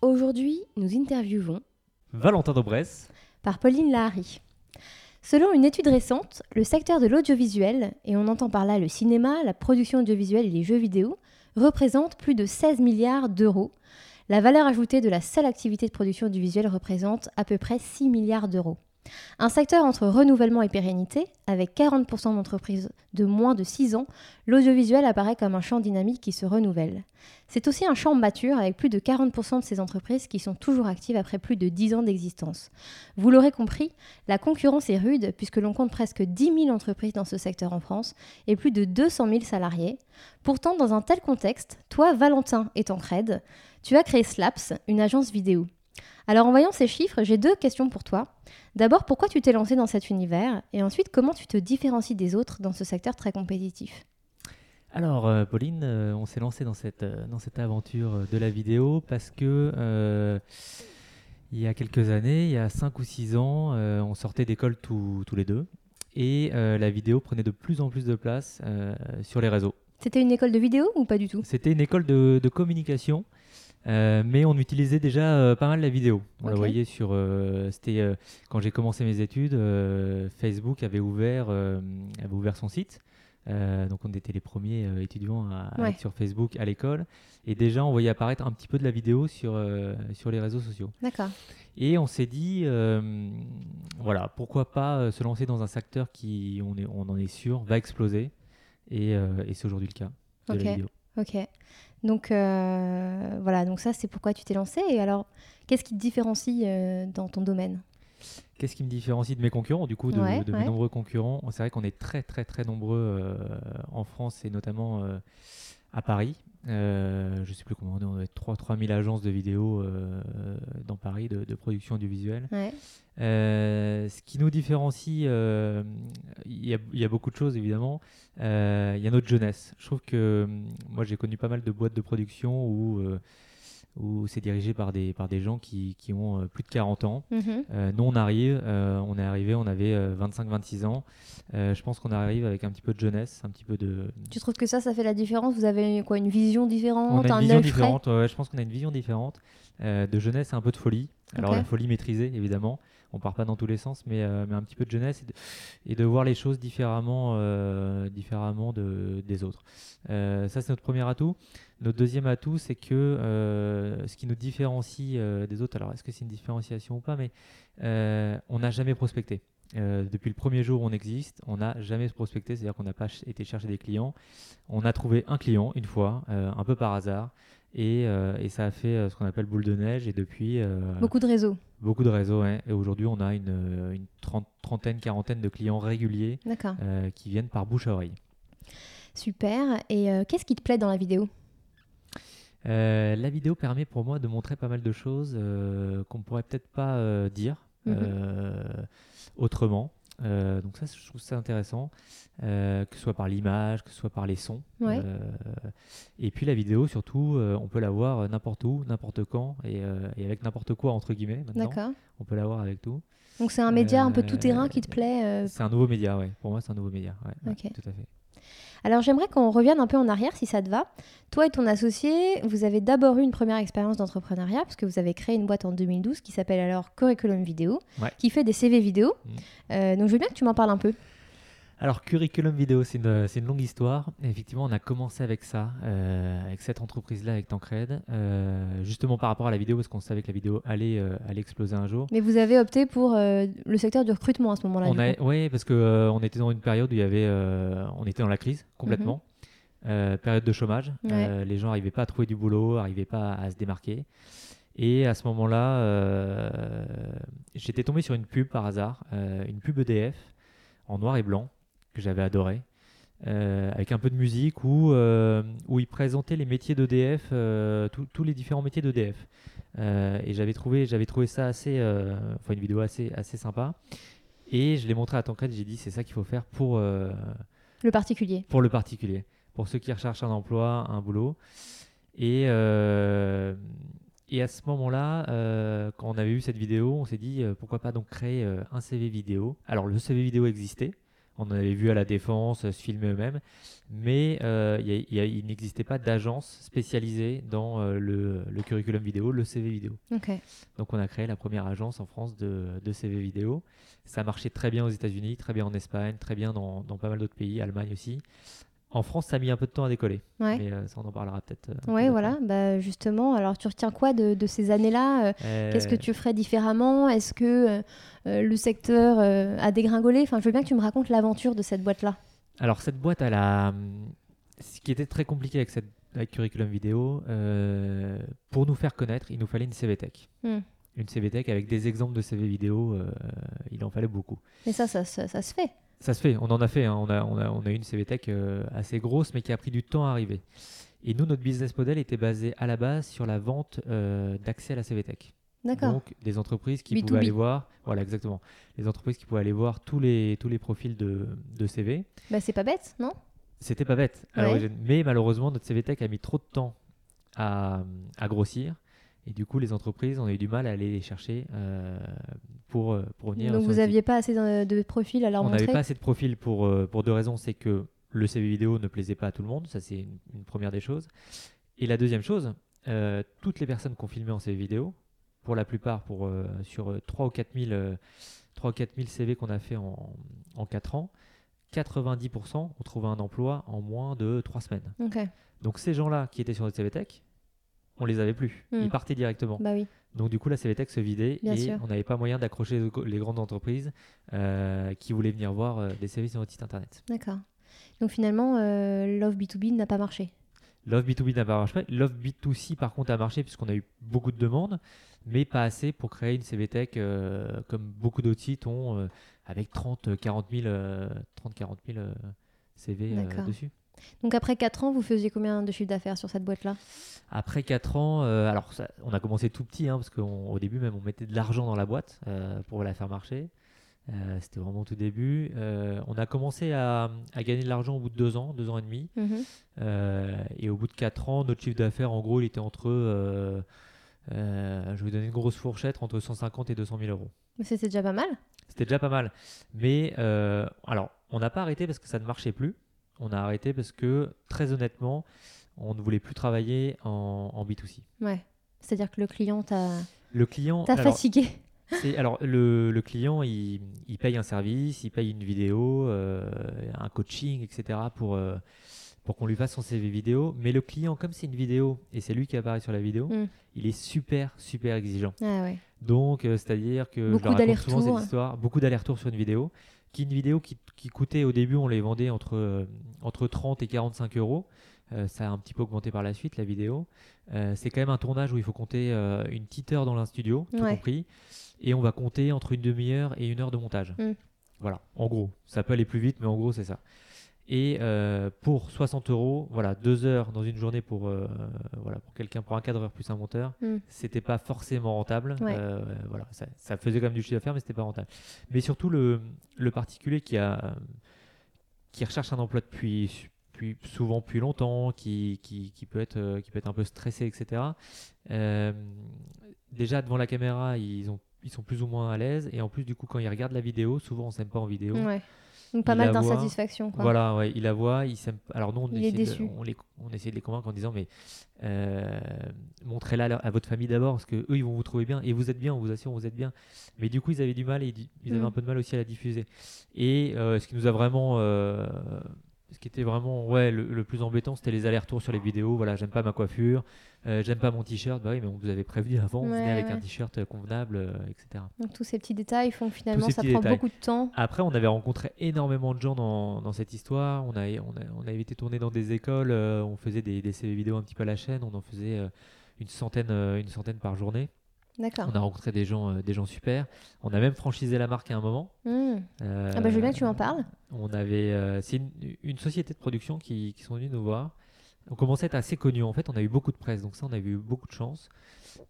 Aujourd'hui, nous interviewons Valentin Dobresse par Pauline Lahari. Selon une étude récente, le secteur de l'audiovisuel, et on entend par là le cinéma, la production audiovisuelle et les jeux vidéo, représente plus de 16 milliards d'euros. La valeur ajoutée de la seule activité de production audiovisuelle représente à peu près 6 milliards d'euros. Un secteur entre renouvellement et pérennité, avec 40% d'entreprises de moins de 6 ans, l'audiovisuel apparaît comme un champ dynamique qui se renouvelle. C'est aussi un champ mature avec plus de 40% de ces entreprises qui sont toujours actives après plus de 10 ans d'existence. Vous l'aurez compris, la concurrence est rude puisque l'on compte presque 10 000 entreprises dans ce secteur en France et plus de 200 000 salariés. Pourtant, dans un tel contexte, toi, Valentin et Tancred, tu as créé Slaps, une agence vidéo. Alors en voyant ces chiffres, j'ai deux questions pour toi. D'abord, pourquoi tu t'es lancé dans cet univers? Et ensuite, comment tu te différencies des autres dans ce secteur très compétitif? Alors, euh, Pauline, euh, on s'est lancé dans cette, euh, dans cette aventure de la vidéo parce que il y a quelques années, il y a 5 ou 6 ans, on sortait d'école tous les deux et la vidéo prenait de plus en plus de place sur les réseaux. C'était une école de vidéo ou pas du tout? C'était une école de, de communication. Euh, mais on utilisait déjà euh, pas mal la vidéo. On la voyait sur. Euh, c'était quand j'ai commencé mes études, Facebook avait ouvert, avait ouvert son site. donc on était les premiers étudiants à, être sur Facebook à l'école. Et déjà on voyait apparaître un petit peu de la vidéo sur, sur les réseaux sociaux. D'accord. Et on s'est dit, voilà, pourquoi pas se lancer dans un secteur qui, on, est, on en est sûr, va exploser. Et, et c'est aujourd'hui le cas de la vidéo. Ok. Donc euh, voilà, donc ça c'est pourquoi tu t'es lancé. Et alors, qu'est-ce qui te différencie euh, dans ton domaine? Qu'est-ce qui me différencie de mes concurrents, du coup, de, mes nombreux concurrents? C'est vrai qu'on est très très très nombreux euh, en France et notamment à Paris. Je ne sais plus comment on est, on être 3 3000 agences de vidéo dans Paris de, production audiovisuelle. ce qui nous différencie, il y, a beaucoup de choses évidemment. Euh, il y a notre jeunesse. Je trouve que hum, moi j'ai connu pas mal de boîtes de production où, euh, où c'est dirigé par des, par des gens qui, qui ont euh, plus de 40 ans. Nous on arrive, on est arrivé, on avait 25-26 ans. je pense qu'on arrive avec un petit peu de jeunesse, un petit peu de. Tu trouves que ça, ça fait la différence? Vous avez quoi, une vision différente On a une vision différente. je pense qu'on a une vision différente de jeunesse et un peu de folie. Alors la folie maîtrisée évidemment on part pas dans tous les sens, mais, euh, mais un petit peu de jeunesse et de, voir les choses différemment, euh, différemment de, des autres. Euh, ça, c'est notre premier atout. Notre deuxième atout, c'est que ce qui nous différencie des autres, alors est-ce que c'est une différenciation ou pas, mais on n'a jamais prospecté. depuis le premier jour où on existe, on n'a jamais prospecté, c'est-à-dire qu'on n'a pas été chercher des clients. On a trouvé un client une fois, un peu par hasard, et, et ça a fait ce qu'on appelle boule de neige. Et depuis. Beaucoup de réseaux. Beaucoup de réseaux, ouais. Et aujourd'hui, on a une, euh, trentaine, quarantaine de clients réguliers euh, qui viennent par bouche à oreille. Super. Et euh, qu'est-ce qui te plaît dans la vidéo? La vidéo permet pour moi de montrer pas mal de choses qu'on ne pourrait peut-être pas dire mhm. autrement. Euh, donc ça, je trouve ça intéressant, euh, que ce soit par l'image, que ce soit par les sons. Euh, et puis la vidéo, surtout, on peut la voir n'importe où, n'importe quand, et, avec n'importe quoi, entre guillemets. Maintenant. On peut la voir avec tout. Donc c'est un média un peu tout terrain qui te plaît C'est un nouveau média, oui. Pour moi, c'est un nouveau média. Ouais, tout à fait. Alors j'aimerais qu'on revienne un peu en arrière si ça te va. Toi et ton associé, vous avez d'abord eu une première expérience d'entrepreneuriat parce que vous avez créé une boîte en 2012 qui s'appelle alors Curriculum Vidéo, qui fait des CV vidéo. Mm. Euh, donc je veux bien que tu m'en parles un peu. Alors, curriculum vidéo, c'est une, une, longue histoire. effectivement, on a commencé avec ça, euh, avec cette entreprise-là, avec Tancred, euh, justement par rapport à la vidéo, parce qu'on savait que la vidéo allait, euh, allait exploser un jour. Mais vous avez opté pour le secteur du recrutement à ce moment-là Oui, parce qu'on on était dans une période où il y avait, on était dans la crise complètement, mhm. période de chômage. les gens n'arrivaient pas à trouver du boulot, n'arrivaient pas à, se démarquer. Et à ce moment-là, j'étais tombé sur une pub par hasard, une pub EDF en noir et blanc que j'avais adoré. Euh, avec un peu de musique où, euh, où il présentait les métiers d'EDF, euh, tous les différents métiers d'EDF. et j'avais trouvé, j'avais trouvé ça assez, enfin une vidéo assez, assez sympa. Et je l'ai montré à Tancred, j'ai dit c'est ça qu'il faut faire pour le particulier. Pour le particulier, pour ceux qui recherchent un emploi, un boulot. Et, et à ce moment-là, quand on avait eu cette vidéo, on s'est dit pourquoi pas donc créer un CV vidéo. Alors le CV vidéo existait, on avait vu à la défense se filmer eux-mêmes, mais euh, il n'existait pas d'agence spécialisée dans euh, le, curriculum vidéo, le CV vidéo. Donc on a créé la première agence en France de, CV vidéo. Ça marchait très bien aux États-Unis, très bien en Espagne, très bien dans, dans pas mal d'autres pays, Allemagne aussi. En France, ça a mis un peu de temps à décoller. Mais euh, ça, on en parlera peut-être. Euh, oui, voilà. Bah, justement, alors tu retiens quoi de, ces années-là euh, Qu'est-ce que tu ferais différemment? Est-ce que le secteur a dégringolé? Enfin, je veux bien que tu me racontes l'aventure de cette boîte-là. Alors, cette boîte, elle a. Ce qui était très compliqué avec cette avec Curriculum Vidéo, pour nous faire connaître, il nous fallait une CVTech. Hmm. Une CVTech avec des exemples de CV vidéo, il en fallait beaucoup. Mais ça, ça, ça se fait ça se fait, on en a fait. Hein. On, a, on, a, on a une CVTech euh, assez grosse, mais qui a pris du temps à arriver. Et nous, notre business model était basé à la base sur la vente euh, d'accès à la CVTech. D'accord. Donc, des entreprises qui pouvaient aller voir, voilà, exactement, les entreprises qui pouvaient aller voir tous les, tous les profils de, de CV. Bah, c'est pas bête, non? C'était pas bête. mais malheureusement, notre CVTech a mis trop de temps à, à grossir. Et du coup, les entreprises, ont eu du mal à aller les chercher euh, pour, euh, pour venir. Donc, vous n'aviez pas assez de, profils à leur On n'avait pas assez de profils pour, euh, pour deux raisons. C'est que le CV vidéo ne plaisait pas à tout le monde. Ça, c'est une, première des choses. Et la deuxième chose, toutes les personnes qu'on filmait en CV vidéo, pour la plupart, pour, sur 3 ou 4 000, 3 ou 4 000 CV qu'on a fait en, en 4 ans, 90% ont trouvé un emploi en moins de 3 semaines. Donc ces gens-là qui étaient sur notre CV Tech, on les avait plus. Ils hmm. partaient directement. Bah oui. Donc du coup, la CVTech se vidait et on n'avait pas moyen d'accrocher les grandes entreprises euh, qui voulaient venir voir euh, des services sur notre site internet. D'accord. Donc finalement, euh, Love B2B n'a pas marché. Love B2B n'a pas marché. Love B2C, par contre, a marché puisqu'on a eu beaucoup de demandes, mais pas assez pour créer une CVTech comme beaucoup d'autres sites ont, avec 30, 40 000, 30, 40 000 CV dessus. Donc après 4 ans, vous faisiez combien de chiffre d'affaires sur cette boîte-là? Après 4 ans, euh, alors on a commencé tout petit, hein, parce qu'au début même on mettait de l'argent dans la boîte euh, pour la faire marcher. Euh, c'était vraiment tout début. on a commencé à, gagner de l'argent au bout de 2 ans, 2 ans et demi. Mhm. et au bout de 4 ans, notre chiffre d'affaires, en gros, il était entre, je vais vous donner une grosse fourchette, entre 150 et 200 000 euros. Mais c'était déjà pas mal? C'était déjà pas mal. Mais alors, on n'a pas arrêté parce que ça ne marchait plus on a arrêté parce que, très honnêtement, on ne voulait plus travailler en, B2C. Ouais. C'est-à-dire que le client t'a. Le client. T'a fatigué. alors le, client, il, paye un service, il paye une vidéo, euh, un coaching, etc. pour euh, pour qu'on lui fasse son CV vidéo. Mais le client, comme c'est une vidéo et c'est lui qui apparaît sur la vidéo, mm. il est super super exigeant. Ah ouais. Donc euh, c'est-à-dire que beaucoup d'aller-retour, beaucoup d'allers-retours sur une vidéo qui une vidéo qui, coûtait au début, on les vendait entre, euh, entre 30 et 45 euros. Euh, ça a un petit peu augmenté par la suite, la vidéo. Euh, c'est quand même un tournage où il faut compter une petite heure dans l'un studio, tout compris. Et on va compter entre une demi-heure et une heure de montage. Mm. Voilà, en gros. Ça peut aller plus vite, mais en gros, c'est ça. Et euh, pour 60 euros, voilà, deux heures dans une journée pour, euh, voilà, pour quelqu'un, pour un cadreur plus un monteur, ce hmm. c'était pas forcément rentable. Euh, voilà, ça, faisait quand même du chiffre d'affaires, mais c'était pas rentable. Mais surtout le, le, particulier qui, a, qui recherche un emploi depuis, depuis souvent plus longtemps, qui, qui, qui, peut être, qui peut être un peu stressé, etc. déjà devant la caméra, ils, ont, ils sont plus ou moins à l'aise. Et en plus, du coup, quand ils regardent la vidéo, souvent on s'aime pas en vidéo. Donc pas mal d'insatisfaction. Voilà, ouais, il la voit, il Alors nous, on, essaie De, on, les, on essaie de les convaincre en disant, mais euh, montrez-la à, votre famille d'abord, parce que eux, ils vont vous trouver bien, et vous êtes bien, on vous assure, vous êtes bien. Mais du coup, ils avaient du mal, et ils avaient mm. un peu de mal aussi à la diffuser. Et euh, ce qui nous a vraiment euh, ce qui était vraiment ouais, le, plus embêtant, c'était les allers-retours sur les vidéos. Voilà, j'aime pas ma coiffure, euh, j'aime pas mon t-shirt. Bah oui, mais on vous avait prévu avant, on venait avec un t-shirt convenable, euh, etc. Donc tous ces petits détails font finalement ça prend beaucoup de temps. Après, on avait rencontré énormément de gens dans, dans cette histoire. On, a, on, a, on avait été tourné dans des écoles, euh, on faisait des, des vidéos un petit peu à la chaîne, on en faisait une, centaine, une centaine par journée. On a rencontré des gens, euh, des gens super. On a même franchisé la marque à un moment. Mmh. Euh, ah bah, je veux bien que tu m'en parles. On avait, euh, c'est une, société de production qui, qui, sont venus nous voir. On commençait à être assez connus. En fait, on a eu beaucoup de presse, donc ça, on a eu beaucoup de chance.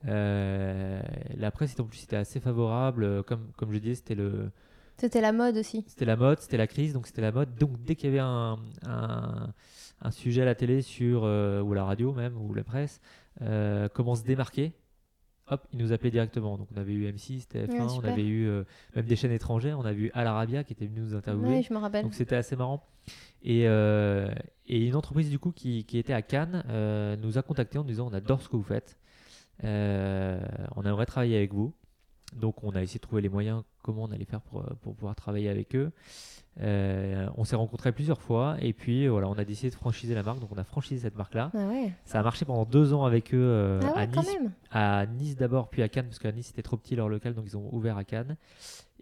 la presse, en plus, c'était assez favorable. Comme, comme je disais, c'était le. C'était la mode aussi. C'était la mode, c'était la crise, donc c'était la mode. Donc dès qu'il y avait un, un, un, sujet à la télé sur ou à la radio même ou la presse, comment se démarquer? Hop, ils nous appelaient directement. Donc on avait eu M6, TF1, on avait eu euh, même des chaînes étrangères, on a vu Al Arabia qui était venu nous interviewer. je me rappelle. Donc c'était assez marrant. Et, euh, et, une entreprise du coup qui, qui était à Cannes euh, nous a contacté en nous disant on adore ce que vous faites, on aimerait travailler avec vous. Donc on a essayé de trouver les moyens, comment on allait faire pour, pour pouvoir travailler avec eux. Euh, on s'est rencontrés plusieurs fois et puis voilà, on a décidé de franchiser la marque. Donc on a franchisé cette marque-là. Ah Ça a marché pendant deux ans avec eux euh, ah à Nice. À Nice d'abord, puis à Cannes parce qu'à Nice c'était trop petit leur local, donc ils ont ouvert à Cannes.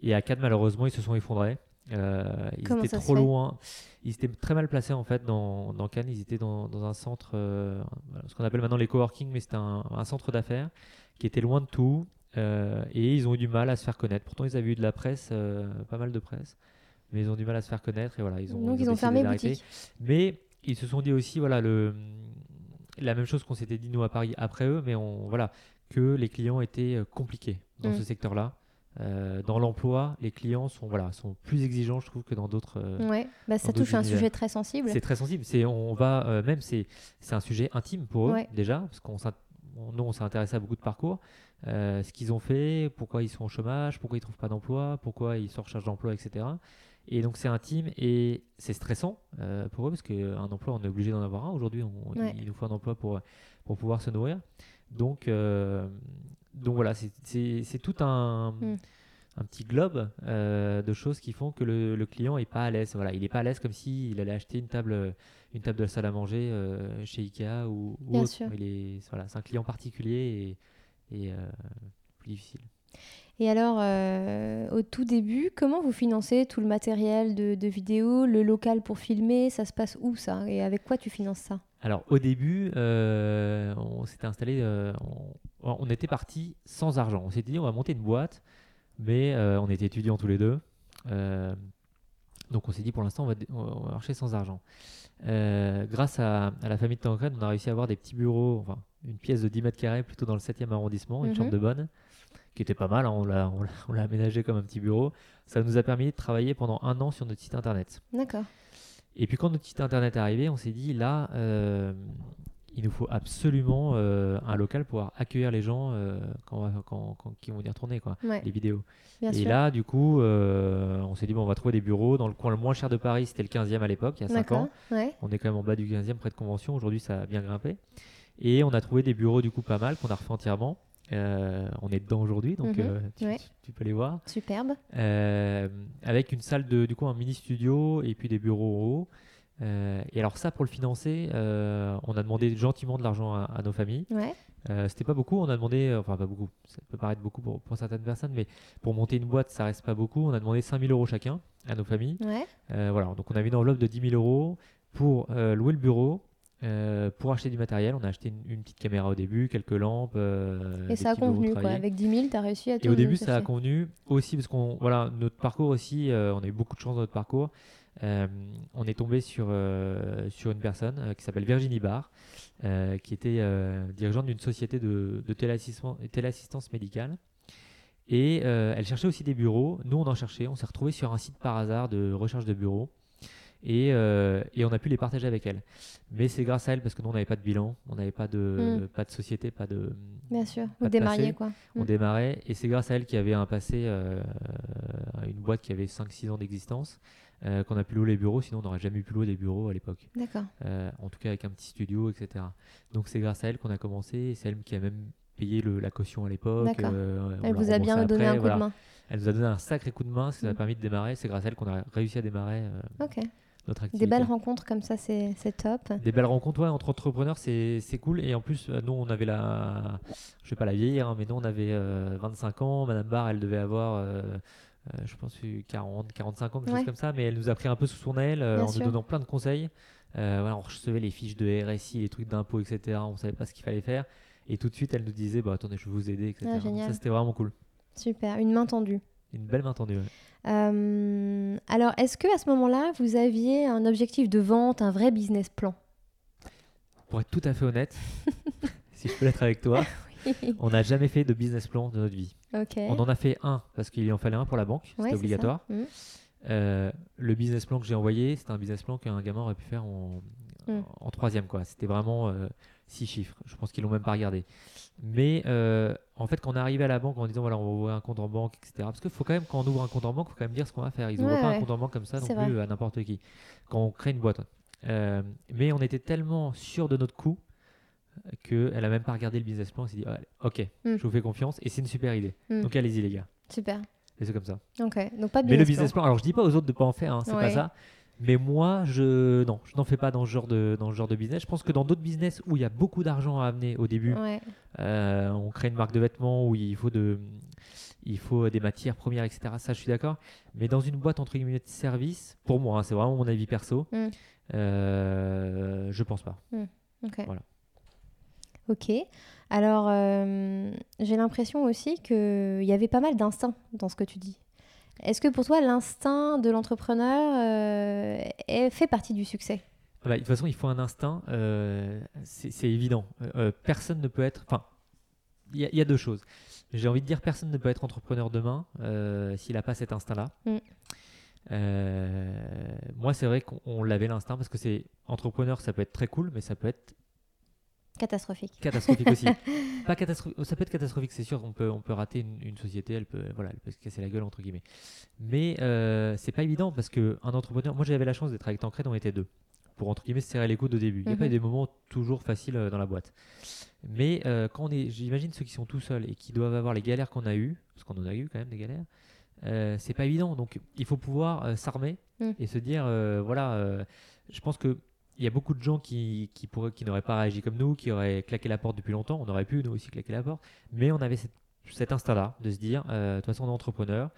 Et à Cannes malheureusement ils se sont effondrés. Euh, ils étaient trop loin. Ils étaient très mal placés en fait dans, Cannes. Ils étaient dans, un centre, ce qu'on appelle maintenant les coworking, mais c'était un, un, centre d'affaires qui était loin de tout. Et ils ont eu du mal à se faire connaître. Pourtant, ils avaient eu de la presse, pas mal de presse mais ils ont du mal à se faire connaître et voilà, ils ont, Donc ils ont, fermé boutique. Mais ils se sont dit aussi voilà le la même chose qu'on s'était dit nous à Paris après eux, mais on voilà que les clients étaient euh, compliqués dans ce mm. secteur-là. Euh, dans l'emploi, les clients sont voilà sont plus exigeants, je trouve, que dans d'autres. Euh, ouais, bah, ça touche un sujet très sensible. C'est très sensible. C'est on va même c'est c'est un sujet intime pour eux déjà parce qu'on nous on s'est intéressé à beaucoup de parcours, ce qu'ils ont fait, pourquoi ils sont au chômage, pourquoi ils trouvent pas d'emploi, pourquoi ils sont en recherche d'emploi, etc. Et donc c'est intime et c'est stressant euh, pour eux parce qu'un emploi, on est obligé d'en avoir un. Aujourd'hui, il nous faut un emploi pour, pour pouvoir se nourrir. Donc, euh, donc voilà, c'est tout un, hmm. un, petit globe euh, de choses qui font que le, le client n'est pas à l'aise. Voilà, il n'est pas à l'aise comme s'il allait acheter une table, une table de salle à manger chez Ikea ou, ou autre. C'est voilà, un client particulier et, et plus difficile. Et alors, euh, au tout début, comment vous financez tout le matériel de, de, vidéo, le local pour filmer? Ça se passe où ça? Et avec quoi tu finances ça? Alors, au début, euh, on s'était installé, euh, on, était parti sans argent. On s'était dit, on va monter une boîte, mais on était étudiants tous les deux. Donc, on s'est dit, pour l'instant, on, on va, marcher sans argent. grâce à, la famille de Tancred, on a réussi à avoir des petits bureaux, enfin, une pièce de 10 mètres carrés plutôt dans le 7e arrondissement, une mhm. chambre de bonne qui était pas mal, hein, on l'a aménagé comme un petit bureau. Ça nous a permis de travailler pendant un an sur notre site internet. D'accord. Et puis quand notre site internet est arrivé, on s'est dit là, euh, il nous faut absolument euh, un local pour accueillir les gens euh, quand, quand, qui vont venir tourner quoi, les vidéos. et là, du coup, on s'est dit bon, on va trouver des bureaux dans le coin le moins cher de Paris. C'était le 15e à l'époque, il y a 5 ans. On est quand même en bas du 15e, près de Convention. Aujourd'hui, ça a bien grimpé. Et on a trouvé des bureaux du coup pas mal qu'on a refait entièrement. Euh, on est dedans aujourd'hui, donc mhm. euh, tu, peux les voir. Superbe. Euh, avec une salle de, du coup, un mini studio et puis des bureaux en haut. Et alors ça, pour le financer, on a demandé gentiment de l'argent à, nos familles. Ouais. C'était pas beaucoup, on a demandé, enfin pas beaucoup, ça peut paraître beaucoup pour, certaines personnes, mais pour monter une boîte, ça reste pas beaucoup. On a demandé 5000 euros chacun à nos familles. voilà, donc on avait une enveloppe de 10 000 euros pour louer le bureau, euh, pour acheter du matériel, on a acheté une, petite caméra au début, quelques lampes. Euh, et ça a convenu, quoi. Avec 10 000, tu as réussi à tout Et au début, ça a convenu aussi parce qu'on, voilà, notre parcours aussi, euh, on a eu beaucoup de chance dans notre parcours. On est tombé sur, sur une personne qui s'appelle Virginie Barr, qui était dirigeante d'une société de, de téléassistance, médicale. Et elle cherchait aussi des bureaux. Nous, on en cherchait. On s'est retrouvé sur un site par hasard de recherche de bureaux. Euh, et, on a pu les partager avec elle. Mais c'est grâce à elle parce que nous on n'avait pas de bilan, on n'avait pas de mm. pas de société, pas de. Bien sûr, vous démarriez quoi. On mm. démarrait et c'est grâce à elle qui avait un passé, euh, une boîte qui avait 5-6 ans d'existence, qu'on a pu louer les bureaux. Sinon, on n'aurait jamais pu louer des bureaux à l'époque. D'accord. en tout cas, avec un petit studio, etc. Donc, c'est grâce à elle qu'on a commencé. C'est elle qui a même payé le, la caution à l'époque. elle vous a bien donné un coup de main. Elle nous a donné un sacré coup de main, ce qui nous a mm. permis de démarrer. C'est grâce à elle qu'on a réussi à démarrer notre activité. Des belles rencontres comme ça, c'est top. Des belles rencontres, ouais, entre entrepreneurs, c'est cool. Et en plus, nous, on avait la. Je vais pas la vieillir, hein, mais nous, on avait 25 euh, ans. Madame Barr, elle devait avoir. Euh, euh, je pense 40, 45 ans, quelque chose comme ça, mais elle nous a pris un peu sous son aile en nous donnant plein de conseils. voilà, on recevait les fiches de RSI, les trucs d'impôts, etc. On savait pas ce qu'il fallait faire. Et tout de suite, elle nous disait bah, Attendez, je vais vous aider, etc. Ah, ça, c'était vraiment cool. Super, une main tendue. Une belle main tendue, euh, alors, est-ce que à ce moment-là, vous aviez un objectif de vente, un vrai business plan? Pour être tout à fait honnête, si je peux l'être avec toi, on n'a jamais fait de business plan de notre vie. On en a fait un parce qu'il en fallait un pour la banque, c'était obligatoire. Mmh. Euh, le business plan que j'ai envoyé, c'était un business plan qu'un gamin aurait pu faire en, mmh. en troisième. C'était vraiment euh, six chiffres. Je pense qu'ils l'ont même pas regardé. Mais euh, en fait, quand on est arrivé à la banque en disant voilà, on va ouvrir un compte en banque, etc. Parce qu'il faut quand même, quand on ouvre un compte en banque, il faut quand même dire ce qu'on va faire. Ils n'ouvrent pas un compte en banque comme ça non plus à n'importe qui. Quand on crée une boîte. Mais on était tellement sûr de notre coût qu'elle a même pas regardé le business plan. Elle s'est dit ok, hmm. je vous fais confiance et c'est une super idée. Hmm. Donc allez-y les gars. Super. Et c'est comme ça. Ok, donc pas de business Mais le business plan. alors je dis pas aux autres de pas en faire, hein, c'est pas ça. Mais moi, je non, je n'en fais pas dans ce genre de dans ce genre de business. Je pense que dans d'autres business où il y a beaucoup d'argent à amener au début, euh, on crée une marque de vêtements où il faut de il faut des matières premières, etc. Ça, je suis d'accord. Mais dans une boîte entre guillemets de service, pour moi, hein, c'est vraiment mon avis perso. Mm. Euh, je pense pas. Mm. Ok. Voilà. Ok. Alors, euh, j'ai l'impression aussi qu'il y avait pas mal d'instinct dans ce que tu dis. Est-ce que pour toi, l'instinct de l'entrepreneur euh, fait partie du succès? Bah, De toute façon, il faut un instinct, euh, c'est évident. Euh, personne ne peut être... Enfin, il y, a deux choses. J'ai envie de dire, personne ne peut être entrepreneur demain s'il n'a pas cet instinct-là. Mm. moi, c'est vrai qu'on l'avait l'instinct parce que c'est entrepreneur, ça peut être très cool, mais ça peut être Catastrophique. Catastrophique aussi. Pas catastrophique. Ça peut être catastrophique, c'est sûr. On peut, on peut rater une, société, elle peut, voilà, elle peut se casser la gueule entre guillemets. Mais euh, c'est pas évident parce que un entrepreneur. Moi, j'avais la chance d'être avec Tancred, on était deux pour entre guillemets se serrer les coudes au début. Il n'y a pas mhm. des moments toujours faciles euh, dans la boîte. Mais euh, quand on est, j'imagine ceux qui sont tout seuls et qui doivent avoir les galères qu'on a eues, parce qu'on en a eu quand même des galères, euh, c'est pas évident. Donc il faut pouvoir s'armer mm. et se dire, voilà, je pense que il y a beaucoup de gens qui, qui, qui n'auraient pas réagi comme nous, qui auraient claqué la porte depuis longtemps. On aurait pu, nous aussi, claquer la porte. Mais on avait cet instinct-là de se dire, euh, de toute façon, on est entrepreneur.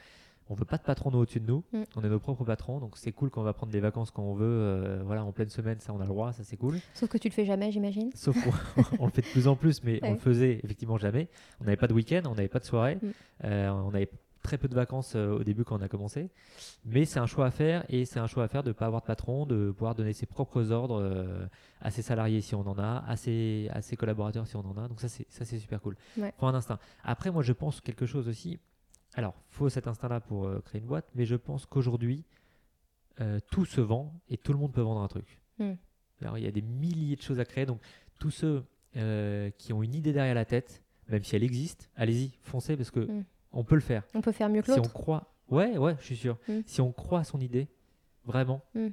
On veut pas de patron au-dessus de nous. Mm. On est nos propres patrons. Donc, c'est cool quand on va prendre des vacances quand on veut. Euh, voilà, en pleine semaine, ça, on a le droit. Ça, c'est cool. Sauf que tu le fais jamais, j'imagine. Sauf qu'on le fait de plus en plus, mais on le faisait effectivement jamais. On n'avait pas de week-end, on n'avait pas de soirée. Mm. Euh, on avait très peu de vacances euh, au début quand on a commencé. Mais c'est un choix à faire et c'est un choix à faire de ne pas avoir de patron, de pouvoir donner ses propres ordres euh, à ses salariés si on en a, à ses, à ses collaborateurs si on en a. Donc ça, c'est, super cool. Ouais. Faut un instinct. Après, moi, je pense quelque chose aussi. Alors, faut cet instinct-là pour euh, créer une boîte, mais je pense qu'aujourd'hui, tout se vend et tout le monde peut vendre un truc. Hmm. Alors, il y a des milliers de choses à créer. Donc, tous ceux qui ont une idée derrière la tête, même si elle existe, allez-y, foncez parce que hmm on peut le faire. On peut faire mieux que l'autre. Si on croit, ouais, ouais, je suis sûr. Mm. Si on croit à son idée, vraiment, mm.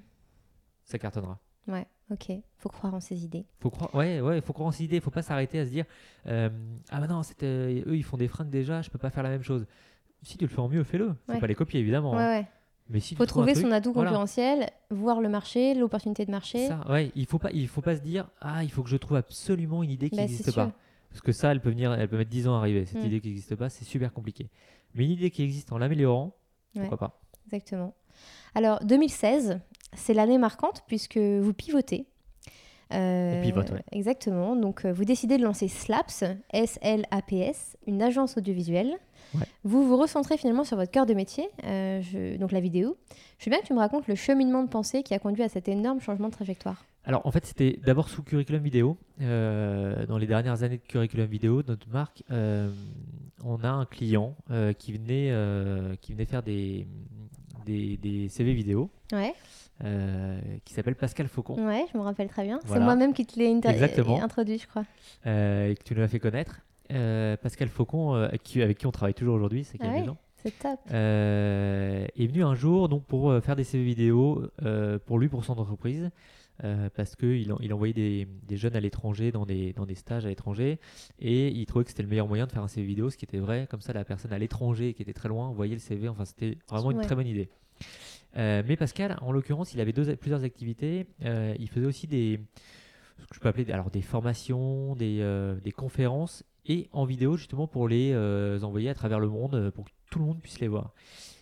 ça cartonnera. Ouais, ok. Faut croire en ses idées. Faut croire, ouais, ouais, faut croire en ses idées. Faut pas s'arrêter à se dire, euh, ah bah non, euh, eux ils font des fringues déjà, je peux pas faire la même chose. Si tu le fais en mieux, fais-le. Faut pas les copier évidemment. Hein. Ouais, ouais. Mais si faut trouver son atout concurrentiel, voir le marché, l'opportunité de marché. Ça, ouais, il faut pas, il faut pas se dire, ah, il faut que je trouve absolument une idée qui n'existe bah, pas. Parce que ça, elle peut, venir, elle peut mettre 10 ans à arriver. Cette mm. idée qui n'existe pas, c'est super compliqué. Mais une idée qui existe en l'améliorant, pourquoi pas Exactement. Alors, 2016, c'est l'année marquante puisque vous pivotez. Euh, pivote, ouais. Exactement. Donc, euh, vous décidez de lancer SLAPS, S-L-A-P-S, une agence audiovisuelle. Vous vous recentrez finalement sur votre cœur de métier, euh, donc la vidéo. Je veux bien que tu me racontes le cheminement de pensée qui a conduit à cet énorme changement de trajectoire. Alors en fait, c'était d'abord sous curriculum vidéo. Euh, dans les dernières années de curriculum vidéo, notre marque, euh, on a un client euh, qui, venait, qui venait faire des, des, CV vidéo. qui s'appelle Pascal Faucon. Ouais, je me rappelle très bien. C'est moi-même qui te l'ai introduit, je crois. et que tu nous l'as fait connaître. Pascal Faucon, avec qui, on travaille toujours aujourd'hui, c'est qu'il y a des gens. C'est top. est venu un jour donc pour faire des CV vidéo pour lui, pour son entreprise. Euh, parce qu'il il envoyait des, des, jeunes à l'étranger dans des, dans des stages à l'étranger et il trouvait que c'était le meilleur moyen de faire un CV vidéo, ce qui était vrai. Comme ça, la personne à l'étranger qui était très loin voyait le CV. Enfin, c'était vraiment une très bonne idée. Euh, mais Pascal, en l'occurrence, il avait deux, plusieurs activités. Euh, il faisait aussi des, ce que je peux appeler alors des formations, des, des conférences et en vidéo justement pour les envoyer à travers le monde pour que tout le monde puisse les voir.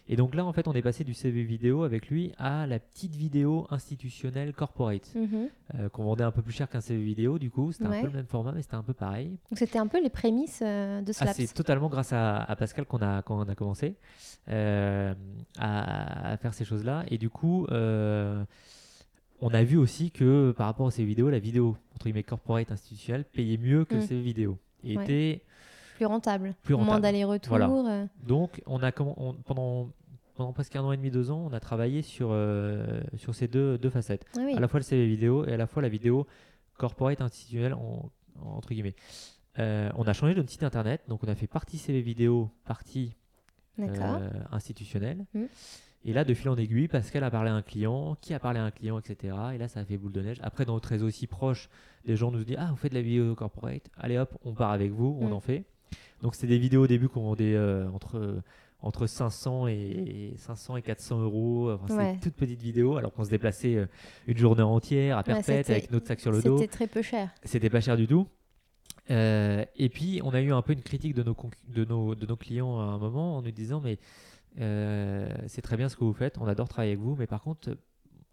Et donc là, en fait, on est passé du CV vidéo avec lui à la petite vidéo institutionnelle corporate, mhm. euh, qu'on vendait un peu plus cher qu'un CV vidéo, du coup. C'était un peu le même format, mais c'était un peu pareil. Donc c'était un peu les prémices euh, de Slaps. Ah, c'est totalement grâce à, Pascal qu'on a, qu'on a commencé euh, à, faire ces choses-là. Et du coup, on a vu aussi que par rapport à ces vidéos, la vidéo, entre guillemets, corporate institutionnelle, payait mieux que le mm. CV vidéo. Et était plus rentable. Plus rentable. Moins d'aller-retour. Euh. Donc, on a, pendant, pendant presque un an et demi, deux ans, on a travaillé sur, euh, sur ces deux, deux facettes. Ah à la fois le CV vidéo et à la fois la vidéo corporate institutionnelle, entre guillemets. Euh, on a changé de site internet, donc on a fait partie CV vidéo, partie institutionnelle. Mmh. Et là, de fil en aiguille, Pascal a parlé à un client, qui a parlé à un client, etc. Et là, ça a fait boule de neige. Après, dans notre réseau aussi proche, les gens nous disent Ah, vous faites de la vidéo corporate Allez hop, on part avec vous, on mmh. en fait. Donc c'est des vidéos au début qu'on vendait euh, entre entre 500 et 500 et 400 euros. Enfin, C'est toutes petites vidéos, alors qu'on se déplaçait euh, une journée entière à Perpète avec notre sac sur le dos. C'était très peu cher. C'était pas cher du tout. Euh, et puis on a eu un peu une critique de nos, de nos, de nos clients à un moment en nous disant mais c'est très bien ce que vous faites, on adore travailler avec vous, mais par contre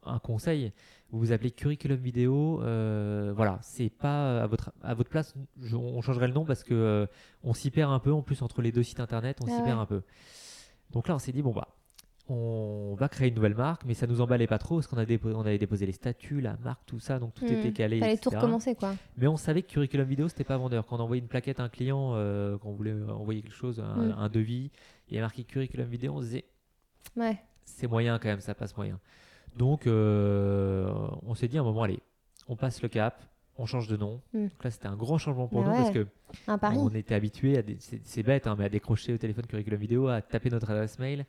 un conseil, vous vous appelez curriculum vidéo, euh, voilà, c'est pas à votre, à votre place, on changerait le nom parce que euh, on s'y perd un peu, en plus entre les deux sites internet, on ah s'y perd un peu. Donc là, on s'est dit, bon bah, on va créer une nouvelle marque, mais ça nous emballait pas trop parce qu'on on avait déposé les statuts, la marque, tout ça, donc tout hmm. était calé. Fallait tout recommencer quoi. Mais on savait que curriculum vidéo c'était pas vendeur. Quand on envoyait une plaquette à un client, euh, quand on voulait envoyer quelque chose, un, hmm. un devis, il y a marqué curriculum vidéo, on se disait, ouais. c'est moyen quand même, ça passe moyen. Donc, euh, on s'est dit à un moment, allez, on passe le cap, on change de nom. Hmm. Donc là, c'était un grand changement pour nous parce que on était habitué à, c'est bête, hein, mais à décrocher au téléphone curriculum vidéo, à taper notre adresse mail.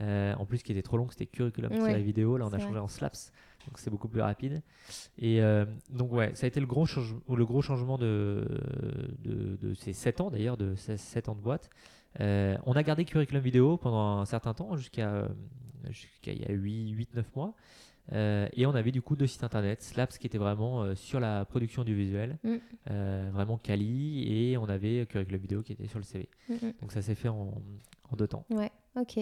Euh, en plus, qui était trop long, c'était curriculum ouais, vidéo. Là, on a changé en slaps, donc c'est beaucoup plus rapide. Et euh, donc ouais, ça a été le gros, le gros changement de, de, ces 7 ans d'ailleurs, de ces 7 ans de boîte. on a gardé curriculum vidéo pendant un certain temps, jusqu'à jusqu'à il y a 8-9 mois. Euh, et on avait du coup deux sites internet, Slaps qui était vraiment euh, sur la production du visuel, mm. euh, vraiment quali, et on avait Curriculum Vidéo qui était sur le CV. Mm, mm. Donc ça s'est fait en, en, deux temps. Ouais, ok.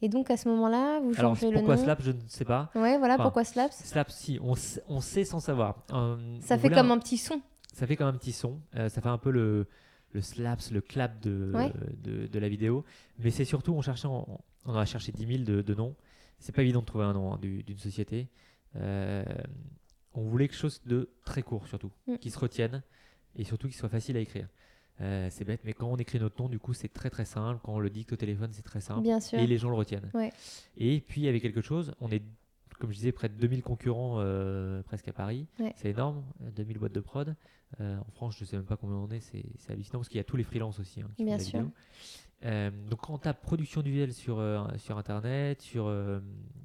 Et donc à ce moment-là, vous changez le nom. Pourquoi Slaps, je ne sais pas. Ouais, voilà, pourquoi Slaps Slaps, si, on, on, sait sans savoir. ça fait comme un... petit son. Ça fait comme un petit son. ça fait un peu le, le slaps, le clap de, de, de, la vidéo. Mais c'est surtout, on cherchait, on, on a cherché 10 000 de, de noms c'est pas évident de trouver un nom hein, d'une société. Euh, on voulait quelque chose de très court surtout, mm. qui se retienne et surtout qui soit facile à écrire. Euh, c'est bête, mais quand on écrit notre nom, du coup, c'est très très simple. Quand on le dicte au téléphone, c'est très simple. Bien sûr. Et les gens le retiennent. Et puis, il y avait quelque chose, on est, comme je disais, près de 2000 concurrents euh, presque à Paris. C'est énorme, 2000 boîtes de prod. En France, je ne sais même pas combien on est, c'est hallucinant parce qu'il y a tous les freelances aussi. Hein, Bien sûr. Euh, donc quand tu as production du sur, euh, sur Internet, sur, euh,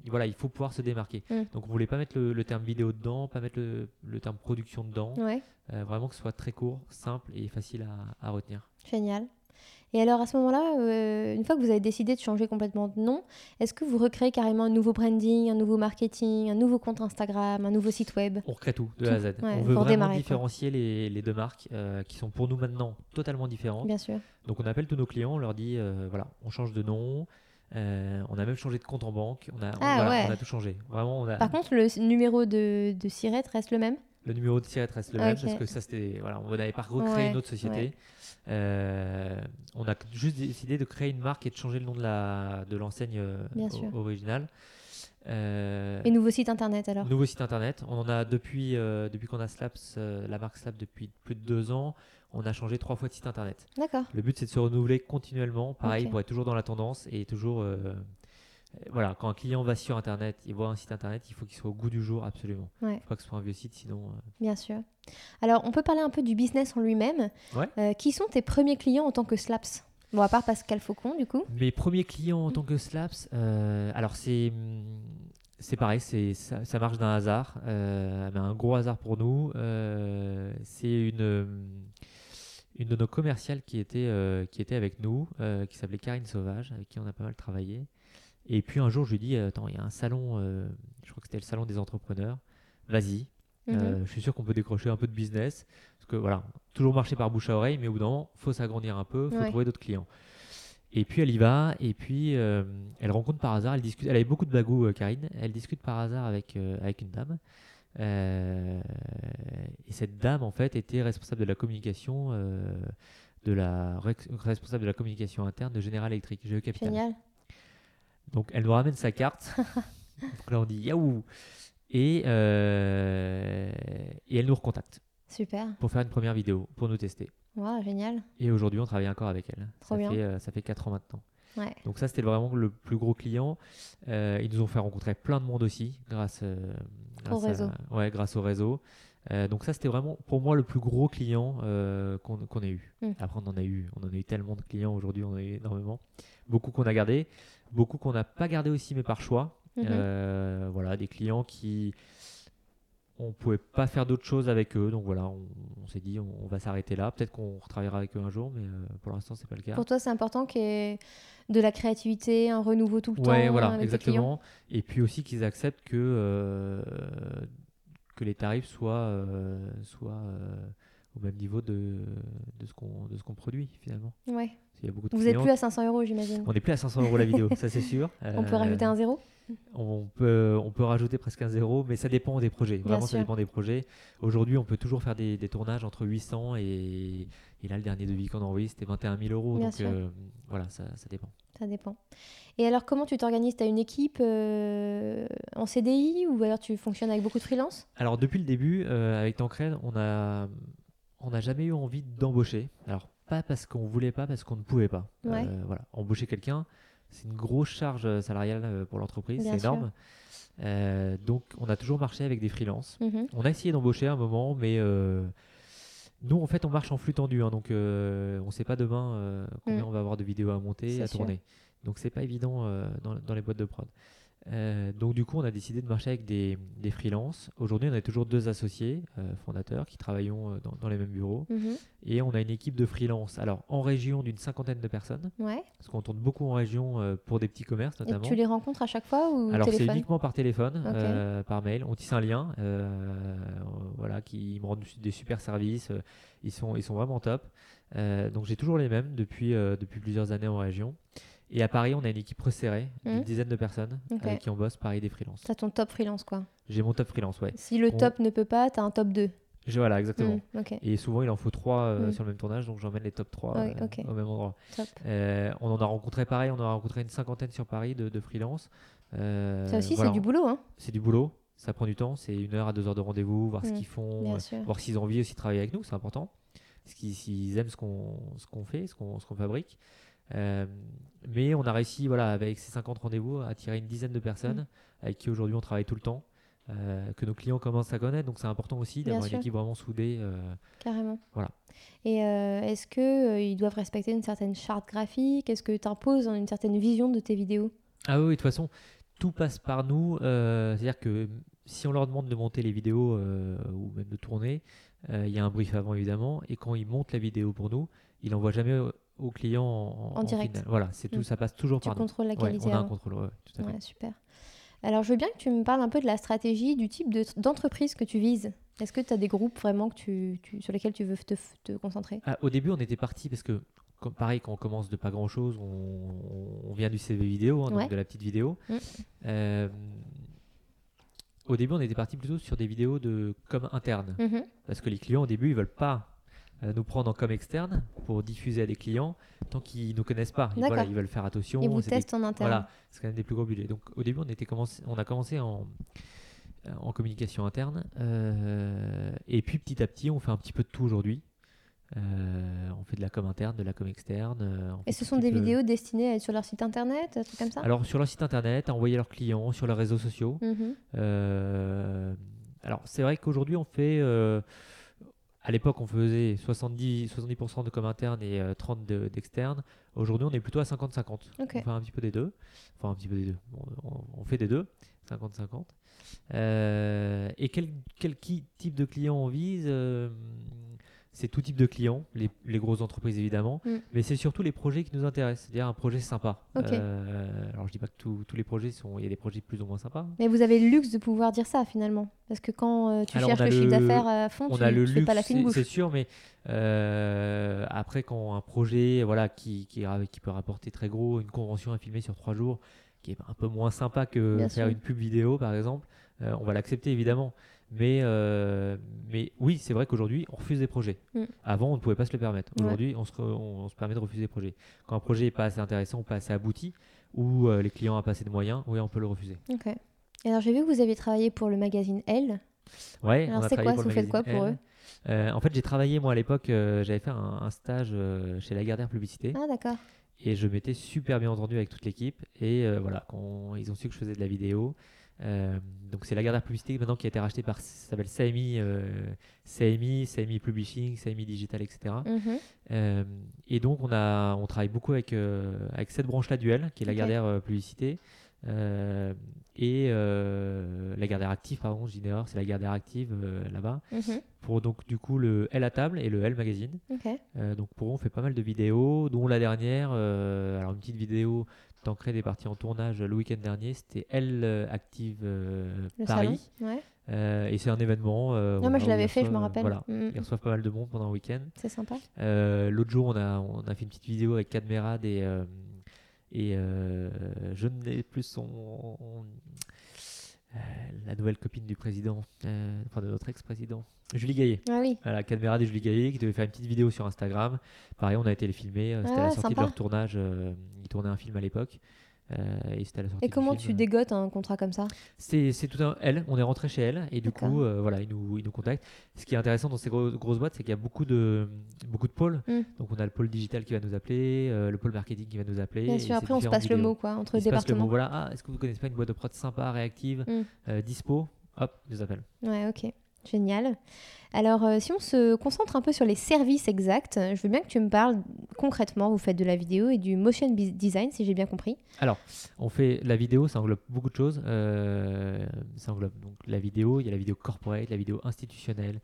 voilà, il faut pouvoir se démarquer. Mm. Donc on voulait pas mettre le, terme vidéo dedans, pas mettre le, le terme production dedans. vraiment que ce soit très court, simple et facile à, à retenir. Génial. Et alors à ce moment-là, euh, une fois que vous avez décidé de changer complètement de nom, est-ce que vous recréez carrément un nouveau branding, un nouveau marketing, un nouveau compte Instagram, un nouveau site web? On recrée tout de A à Z. on veut vraiment différencier les, les, deux marques euh, qui sont pour nous maintenant totalement différentes. Bien sûr. Donc on appelle tous nos clients, on leur dit euh, voilà, on change de nom. on a même changé de compte en banque, on a, ah, on a tout changé. Vraiment, on a... Par contre, le numéro de, de Siret reste le même? Le numéro de Siret reste le même parce que ça c'était voilà on n'avait pas recréé une autre société. Euh, on a juste décidé de créer une marque et de changer le nom de la de l'enseigne euh, originale. Euh, et nouveau site internet alors? nouveau site internet. On en a depuis depuis qu'on a Slaps la marque Slaps depuis plus de deux ans on a changé trois fois de site internet. D'accord. Le but c'est de se renouveler continuellement. Pareil pour être toujours dans la tendance et toujours voilà, quand un client va sur Internet, il voit un site Internet, il faut qu'il soit au goût du jour, absolument. Il ne faut pas que ce soit un vieux site, sinon. Euh, Bien sûr. Alors, on peut parler un peu du business en lui-même. Euh, qui sont tes premiers clients en tant que Slaps? Bon, à part Pascal Faucon, du coup. Mes premiers clients en tant que Slaps, alors c'est c'est pareil, c'est ça, ça, marche d'un hasard, mais un gros hasard pour nous. c'est une une de nos commerciales qui était, qui était avec nous, qui s'appelait Karine Sauvage, avec qui on a pas mal travaillé. Et puis un jour, je lui dis Attends, il y a un salon, je crois que c'était le salon des entrepreneurs, vas-y, euh, mhm. je suis sûr qu'on peut décrocher un peu de business. Parce que voilà, toujours marcher par bouche à oreille, mais au bout d'un moment, il faut s'agrandir un peu, il faut trouver d'autres clients. Et puis elle y va, et puis euh, elle rencontre par hasard, elle discute, elle avait beaucoup de bagou, euh, Karine, elle discute par hasard avec, avec une dame. et cette dame, en fait, était responsable de la communication, de la responsable de la communication interne de General Electric, GE Capital. Génial. Donc elle nous ramène sa carte. Donc là on dit yaou et, euh, et elle nous recontacte. Super. Pour faire une première vidéo, pour nous tester. Wow, génial. Et aujourd'hui, on travaille encore avec elle. Trop ça bien. Fait, euh, ça fait 4 ans maintenant. Ouais. Donc ça, c'était vraiment le plus gros client. Euh, ils nous ont fait rencontrer plein de monde aussi, grâce, au réseau. ouais, grâce au réseau. Donc ça, c'était vraiment pour moi le plus gros client qu'on ait eu. Hmm. Après, on en a eu, on en a eu tellement de clients aujourd'hui, on en a eu énormément. Beaucoup qu'on a gardé, beaucoup qu'on n'a pas gardé aussi, mais par choix. Mhm. Euh, voilà, des clients qui on pouvait pas faire d'autre chose avec eux. Donc voilà, on, s'est dit on, va s'arrêter là. Peut-être qu'on retravaillera avec eux un jour, mais euh, pour l'instant c'est pas le cas. Pour toi, c'est important qu'il y ait de la créativité, un renouveau tout le ouais, temps. voilà, exactement. Et puis aussi qu'ils acceptent que euh, que les tarifs soient soient au même niveau de, de ce qu'on de ce qu'on produit finalement. Ouais. Vous n'êtes plus à 500 euros, j'imagine. On n'est plus à 500 euros la vidéo, ça c'est sûr. On peut rajouter un zéro? On peut, on peut rajouter presque un zéro, mais ça dépend des projets. Vraiment, ça dépend des projets. Aujourd'hui, on peut toujours faire des, tournages entre 800 et, et, là, le dernier devis qu'on a envoyé, c'était 21 000 euros. donc euh, voilà, ça, ça, dépend. Ça dépend. Et alors, comment tu t'organises? Tu as une équipe euh, en CDI ou alors tu fonctionnes avec beaucoup de freelance? Alors, depuis le début, euh, avec Tancred, on a, on n'a jamais eu envie d'embaucher. Alors, pas parce qu'on voulait pas, parce qu'on ne pouvait pas. voilà, embaucher quelqu'un c'est une grosse charge euh, salariale euh, pour l'entreprise, c'est énorme. Euh, donc, on a toujours marché avec des freelances. Mhm. On a essayé d'embaucher un moment, mais nous, en fait, on marche en flux tendu. Hein, donc, on ne sait pas demain combien mm. on va avoir de vidéos à monter, à tourner. Donc, c'est pas évident dans, dans, les boîtes de prod. Euh, donc du coup, on a décidé de marcher avec des, des freelances. Aujourd'hui, on a toujours deux associés euh, fondateurs qui travaillons euh, dans, les mêmes bureaux. Mhm. Et on a une équipe de freelance. Alors en région d'une cinquantaine de personnes. Ouais. Parce qu'on tourne beaucoup en région pour des petits commerces notamment. Et tu les rencontres à chaque fois ou Alors c'est uniquement par téléphone, par mail. On tisse un lien, voilà, qui me rendent des super services. ils sont, ils sont vraiment top. donc j'ai toujours les mêmes depuis, depuis plusieurs années en région. Et à Paris, on a une équipe resserrée d'une mmh. dizaine de personnes avec qui on bosse, Paris des freelances. T'as ton top freelance, quoi. J'ai mon top freelance, ouais. Si le top ne peut pas, t'as un top 2. voilà, exactement. Mmh, Et souvent, il en faut 3 euh, mmh. sur le même tournage, donc j'emmène les top 3 euh, au même endroit. Euh, on en a rencontré pareil, on en a rencontré une cinquantaine sur Paris de, de freelance. Ça aussi, c'est du boulot. Hein. C'est du boulot, ça prend du temps, c'est une heure à deux heures de rendez-vous, voir ce qu'ils font, voir s'ils ont envie aussi de travailler avec nous, c'est important. S'ils aiment ce qu'on qu'on fait, ce qu'on fabrique. Euh, mais on a réussi, voilà, avec ces 50 rendez-vous, à attirer une dizaine de personnes mm. avec qui aujourd'hui on travaille tout le temps. Euh, que nos clients commencent à connaître. Donc c'est important aussi d'avoir une équipe vraiment soudée. Euh, Carrément. Voilà. Et est-ce qu'ils doivent respecter une certaine charte graphique? Est-ce que tu imposes une certaine vision de tes vidéos? Ah oui, de toute façon, tout passe par nous. C'est-à-dire que si on leur demande de monter les vidéos ou même de tourner, il y a un brief avant évidemment. Et quand ils montent la vidéo pour nous, ils n'envoient jamais au client en, direct. Voilà, c'est tout, mm. ça passe toujours tu par contrôles la qualité. on a un contrôle, tout à fait. super. Alors, je veux bien que tu me parles un peu de la stratégie, du type d'entreprise que tu vises. Est-ce que tu as des groupes vraiment que tu, sur lesquels tu veux te, te concentrer? Ah, Au début, on était parti parce que, comme, pareil, quand on commence de pas grand-chose, on, on, vient du CV vidéo, hein, donc de la petite vidéo. Mm. Euh, au début, on était parti plutôt sur des vidéos de comme interne. Mm-hmm. Parce que les clients, au début, ils veulent pas nous prendre en com externe pour diffuser à des clients tant qu'ils ne nous connaissent pas. Ils, voilà, ils veulent faire attention. Ils vous testent en interne. Voilà, c'est quand même des plus gros budgets. Donc au début, on, était commencé, on a commencé en, en communication interne. Euh, et puis petit à petit, on fait un petit peu de tout aujourd'hui. Euh, on fait de la com interne, de la com externe. et ce sont des vidéos destinées à être sur leur site internet, un truc comme ça? Alors sur leur site internet, à envoyer leurs clients, sur leurs réseaux sociaux. Mhm. alors c'est vrai qu'aujourd'hui on fait à l'époque, on faisait 70, 70% de com interne et 30 d'externe. Aujourd'hui, on est plutôt à 50-50. On fait un petit peu des deux. Enfin, un petit peu des deux. On, fait des deux, 50-50. et quel, quel type de client on vise c'est tout type de clients, les, grosses entreprises évidemment, mm. mais c'est surtout les projets qui nous intéressent, c'est-à-dire un projet sympa. Euh, alors je dis pas que tous les projets sont, il y a des projets plus ou moins sympas. Mais vous avez le luxe de pouvoir dire ça finalement, parce que quand euh, tu cherches le, chiffre d'affaires à fond, on tu, a le fais pas la fine C'est sûr, mais euh, après quand un projet, voilà, qui, qui, qui, peut rapporter très gros, une convention à filmer sur trois jours, qui est un peu moins sympa que faire une pub vidéo par exemple, on va l'accepter évidemment. Mais, euh, mais oui, c'est vrai qu'aujourd'hui, on refuse des projets. Mm. Avant, on ne pouvait pas se le permettre. Aujourd'hui, on, se on, se permet de refuser des projets. Quand un projet n'est pas assez intéressant ou pas assez abouti, ou euh, les clients n'ont pas assez de moyens, oui, on peut le refuser. Ok. alors, j'ai vu que vous avez travaillé pour le magazine Elle. Ouais, alors c'est quoi Vous faites quoi pour eux? Euh, En fait, j'ai travaillé, moi, à l'époque, j'avais fait un, stage chez Lagardère Publicité. Ah, d'accord. Et je m'étais super bien entendu avec toute l'équipe. Et voilà, quand ils ont su que je faisais de la vidéo, euh, donc c'est la Lagardère Publicité maintenant qui a été rachetée par ça s'appelle CMI, euh, CMI, CMI Publishing, CMI Digital, etc. Mhm. Euh, et donc on a on travaille beaucoup avec avec cette branche là duel qui est la Lagardère Publicité et la Lagardère Active pardon, je dis c'est la Lagardère Active là-bas. Mhm. Pour donc du coup le L à table et le L magazine. donc pour eux on fait pas mal de vidéos, dont la dernière, alors une petite vidéo Tancred est parti en tournage le week-end dernier. C'était Elle euh, Active euh, Paris. Euh, et c'est un événement. non, moi je l'avais fait, je me rappelle. Voilà, mm, mm. Ils reçoivent pas mal de monde pendant un week-end. C'est sympa. L'autre jour, on a, on a fait une petite vidéo avec Cadmerad et, et je n'ai plus son. La nouvelle copine du président, enfin de notre ex-président, Julie Gaillet. Ah oui. Voilà, Cadmerade et Julie Gaillet qui devaient faire une petite vidéo sur Instagram. Pareil, on a été les filmer. C'était la sortie de leur tournage. Euh, ils tournaient un film à l'époque. Euh, et, la et comment tu dégotes un contrat comme ça? C'est tout un elle. On est rentré chez elle et du coup, euh, voilà, ils nous, ils nous contactent. Ce qui est intéressant dans ces grosses boîtes, c'est qu'il y a beaucoup de, beaucoup de pôles. Mm. Donc on a le pôle digital qui va nous appeler, le pôle marketing qui va nous appeler. Bien sûr, après on se passe le mot quoi, entre les départements. voilà, ah, est-ce que vous connaissez pas une boîte de prod sympa, réactive, mm. dispo? Hop, ils nous appellent. Ouais, ok. Génial. Alors, euh, si on se concentre un peu sur les services exacts, je veux bien que tu me parles concrètement. Vous faites de la vidéo et du motion design, si j'ai bien compris. Alors, on fait la vidéo, ça englobe beaucoup de choses. Euh, ça englobe donc la vidéo, il y a la vidéo corporate, la vidéo institutionnelle,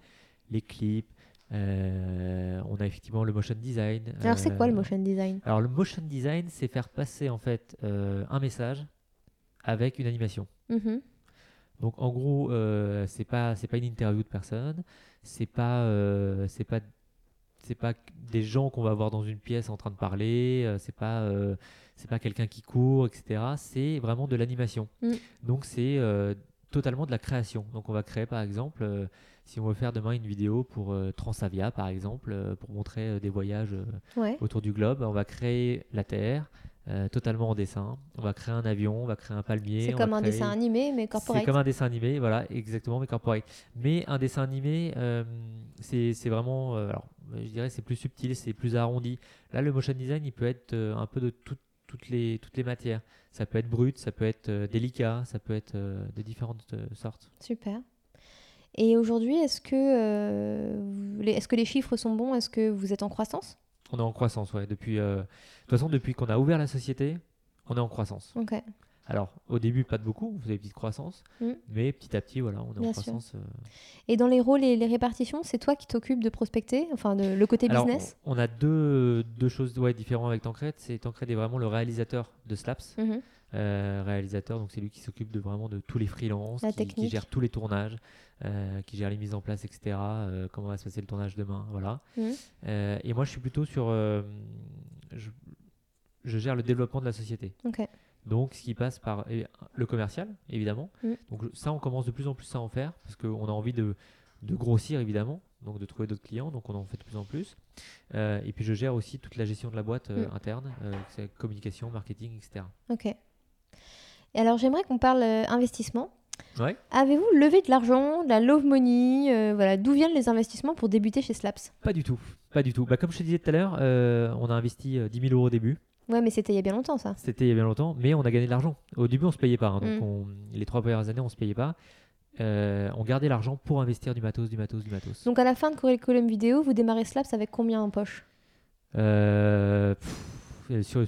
les clips. Euh, on a effectivement le motion design. Alors, c'est quoi le motion design? Alors, le motion design, c'est faire passer en fait un message avec une animation. Mm-hmm. Donc en gros, euh, c'est pas c'est pas une interview de personne, c'est pas euh, c'est pas c'est pas des gens qu'on va voir dans une pièce en train de parler, euh, c'est pas euh, c'est pas quelqu'un qui court, etc. C'est vraiment de l'animation. Mm. Donc c'est totalement de la création. Donc on va créer par exemple, si on veut faire demain une vidéo pour Transavia par exemple, pour montrer des voyages autour du globe, on va créer la Terre, euh, totalement en dessin. On va créer un avion, on va créer un palmier. C'est comme un dessin animé, mais corporate. C'est comme un dessin animé, voilà, exactement, mais corporate. Mais un dessin animé, euh, c'est vraiment, euh, alors, je dirais, c'est plus subtil, c'est plus arrondi. Là, le motion design, il peut être un peu de toutes, les, toutes les matières. Ça peut être brut, ça peut être délicat, ça peut être de différentes sortes. Super. Et aujourd'hui, est-ce que, est -ce que les chiffres sont bons? Est-ce que vous êtes en croissance? On est en croissance, ouais. Depuis, euh, de toute façon, depuis qu'on a ouvert la société, on est en croissance. Ok. Alors, au début, pas de beaucoup, vous avez une petite croissance, mm. mais petit à petit, voilà, on est en croissance. Euh. Et dans les rôles et les répartitions, c'est toi qui t'occupes de prospecter, enfin, de, le côté business? on, a deux, deux choses ouais, différentes avec Tancred. C'est Tancred est vraiment le réalisateur de Slaps. Mm-hmm. Euh, réalisateur, donc c'est lui qui s'occupe de vraiment de tous les freelances, qui, gère tous les tournages, euh, qui gère les mises en place, etc. Euh, comment va se passer le tournage demain, voilà. Mmh. et moi, je suis plutôt sur, je, gère le développement de la société. Donc, ce qui passe par le commercial, évidemment. Mmh. Donc, ça, on commence de plus en plus à en faire parce qu'on a envie de, de, grossir, évidemment, donc de trouver d'autres clients. Donc, on en fait de plus en plus. et puis, je gère aussi toute la gestion de la boîte mmh. interne, communication, marketing, etc. Ok. Et alors j'aimerais qu'on parle euh, investissement. Ouais. Avez-vous levé de l'argent, de la love money euh, voilà, D'où viennent les investissements pour débuter chez Slaps? Pas du tout. Pas du tout. Bah, comme je te disais tout à l'heure, euh, on a investi 10 000 euros au début. Ouais, mais c'était il y a bien longtemps ça. C'était il y a bien longtemps, mais on a gagné de l'argent. Au début, on se payait pas. Hein. donc, mm. les trois premières années, on se payait pas. on gardait l'argent pour investir du matos, du matos, du matos. Donc à la fin de Curriculum Vidéo, vous démarrez Slaps avec combien en poche? Sur,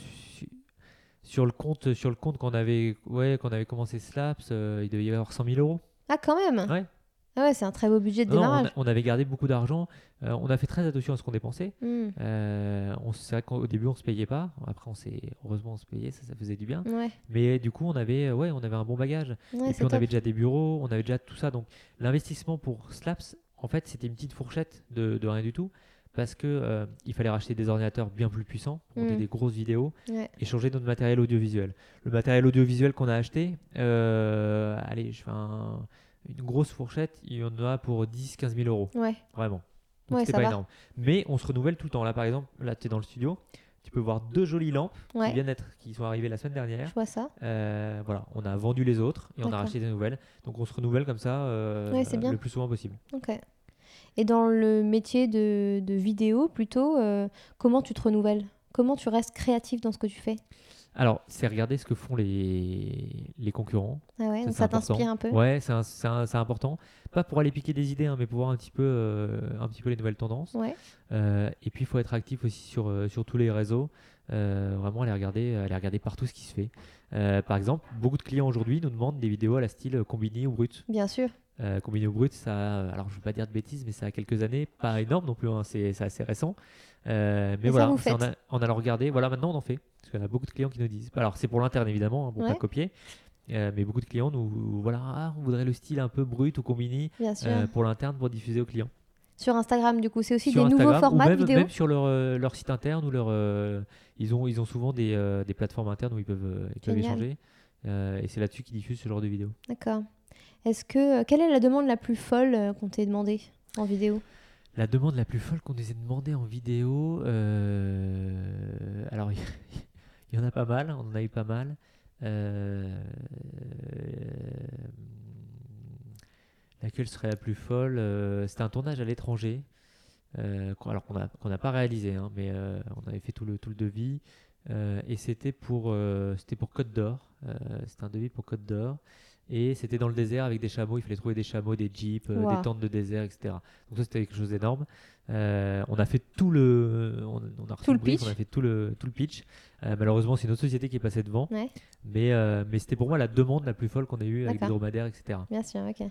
sur, le compte, sur le compte qu'on avait, ouais, qu'on avait commencé Slaps, il devait y avoir 100 000 euros. Ah, quand même? Ouais. Ah ouais, c'est un très beau budget de démarrage. on, avait gardé beaucoup d'argent. Euh, on a fait très attention à ce qu'on dépensait. Hmm. Euh, c'est vrai qu'au début, on se payait pas. Après, on s'est heureusement on se payait, ça, ça faisait du bien. Ouais. Mais du coup, on avait, ouais, on avait un bon bagage. Et puis, on avait déjà des bureaux, on avait déjà tout ça. Donc, l'investissement pour Slaps, en fait, c'était une petite fourchette de, rien du tout. Parce que euh, il fallait racheter des ordinateurs bien plus puissants, monter hmm. des grosses vidéos et changer notre matériel audiovisuel. Le matériel audiovisuel qu'on a acheté, allez, je fais un une grosse fourchette, il y en a pour 10-15 000 euros. Ouais. Vraiment. Donc c'est pas énorme. Mais on se renouvelle tout le temps. Là, par exemple, là, tu es dans le studio. Tu peux voir deux jolies lampes qui viennent d'être, qui sont arrivées la semaine dernière. Je vois ça. Euh, voilà, on a vendu les autres et on a racheté des nouvelles. Donc on se renouvelle comme ça euh, le plus souvent possible. Ok. Et dans le métier de, de vidéo, plutôt, euh, comment tu te renouvelles? Comment tu restes créatif dans ce que tu fais? Alors, c'est regarder ce que font les, les concurrents. Ah ouais, ça, ça t'inspire un peu? Ouais, c'est important. Pas pour aller piquer des idées, hein, mais pour voir un petit peu, euh, un petit peu les nouvelles tendances. Ouais. Euh, et puis, il faut être actif aussi sur, sur tous les réseaux. vraiment, aller regarder, aller regarder partout ce qui se fait. par exemple, beaucoup de clients aujourd'hui nous demandent des vidéos à la style combiné ou brut. Bien sûr. Combiné ou brut, ça, alors je ne veux pas dire de bêtises, mais ça a quelques années, pas énorme non plus, hein, c'est assez récent. mais voilà, on, a, regardé. Voilà, maintenant on en fait. Parce qu'on a beaucoup de clients qui nous disent. Alors, c'est pour l'interne évidemment, hein, pour pas copier. Euh, mais beaucoup de clients nous. Voilà, ah, on voudrait le style un peu brut ou combini euh, pour l'interne pour diffuser aux clients. Sur Instagram, du coup, c'est aussi des nouveaux formats même, vidéo Même sur leur, euh, leur site interne ou leur. ils, ont, ils ont souvent des, des plateformes internes où ils peuvent, ils peuvent échanger. et c'est là-dessus qu'ils diffusent ce genre de vidéos. D'accord. Est-ce que. quelle est la demande la plus folle qu'on t'ait demandé en vidéo? La demande la plus folle qu'on nous ait demandé en vidéo, alors il y en a pas mal, on en a eu pas mal. Euh, laquelle serait la plus folle? Euh, C'était un tournage à l'étranger, euh, alors qu'on n'a pas réalisé, hein, mais on avait fait tout le, tout le devis. et c'était pour, c'était pour Côte d'Or. c'était un devis pour Côte d'Or. Et c'était dans le désert avec des chameaux. Il fallait trouver des chameaux, des jeeps, des tentes de désert, etc. Donc ça, c'était quelque chose d'énorme. Euh, on a fait tout le, on, a tout le, pitch. on a fait tout le, tout le pitch. Euh, malheureusement, c'est une autre société qui est passée devant. Mais, euh, mais c'était pour moi la demande la plus folle qu'on ait eue avec des dromadaires, etc. Bien sûr, ok.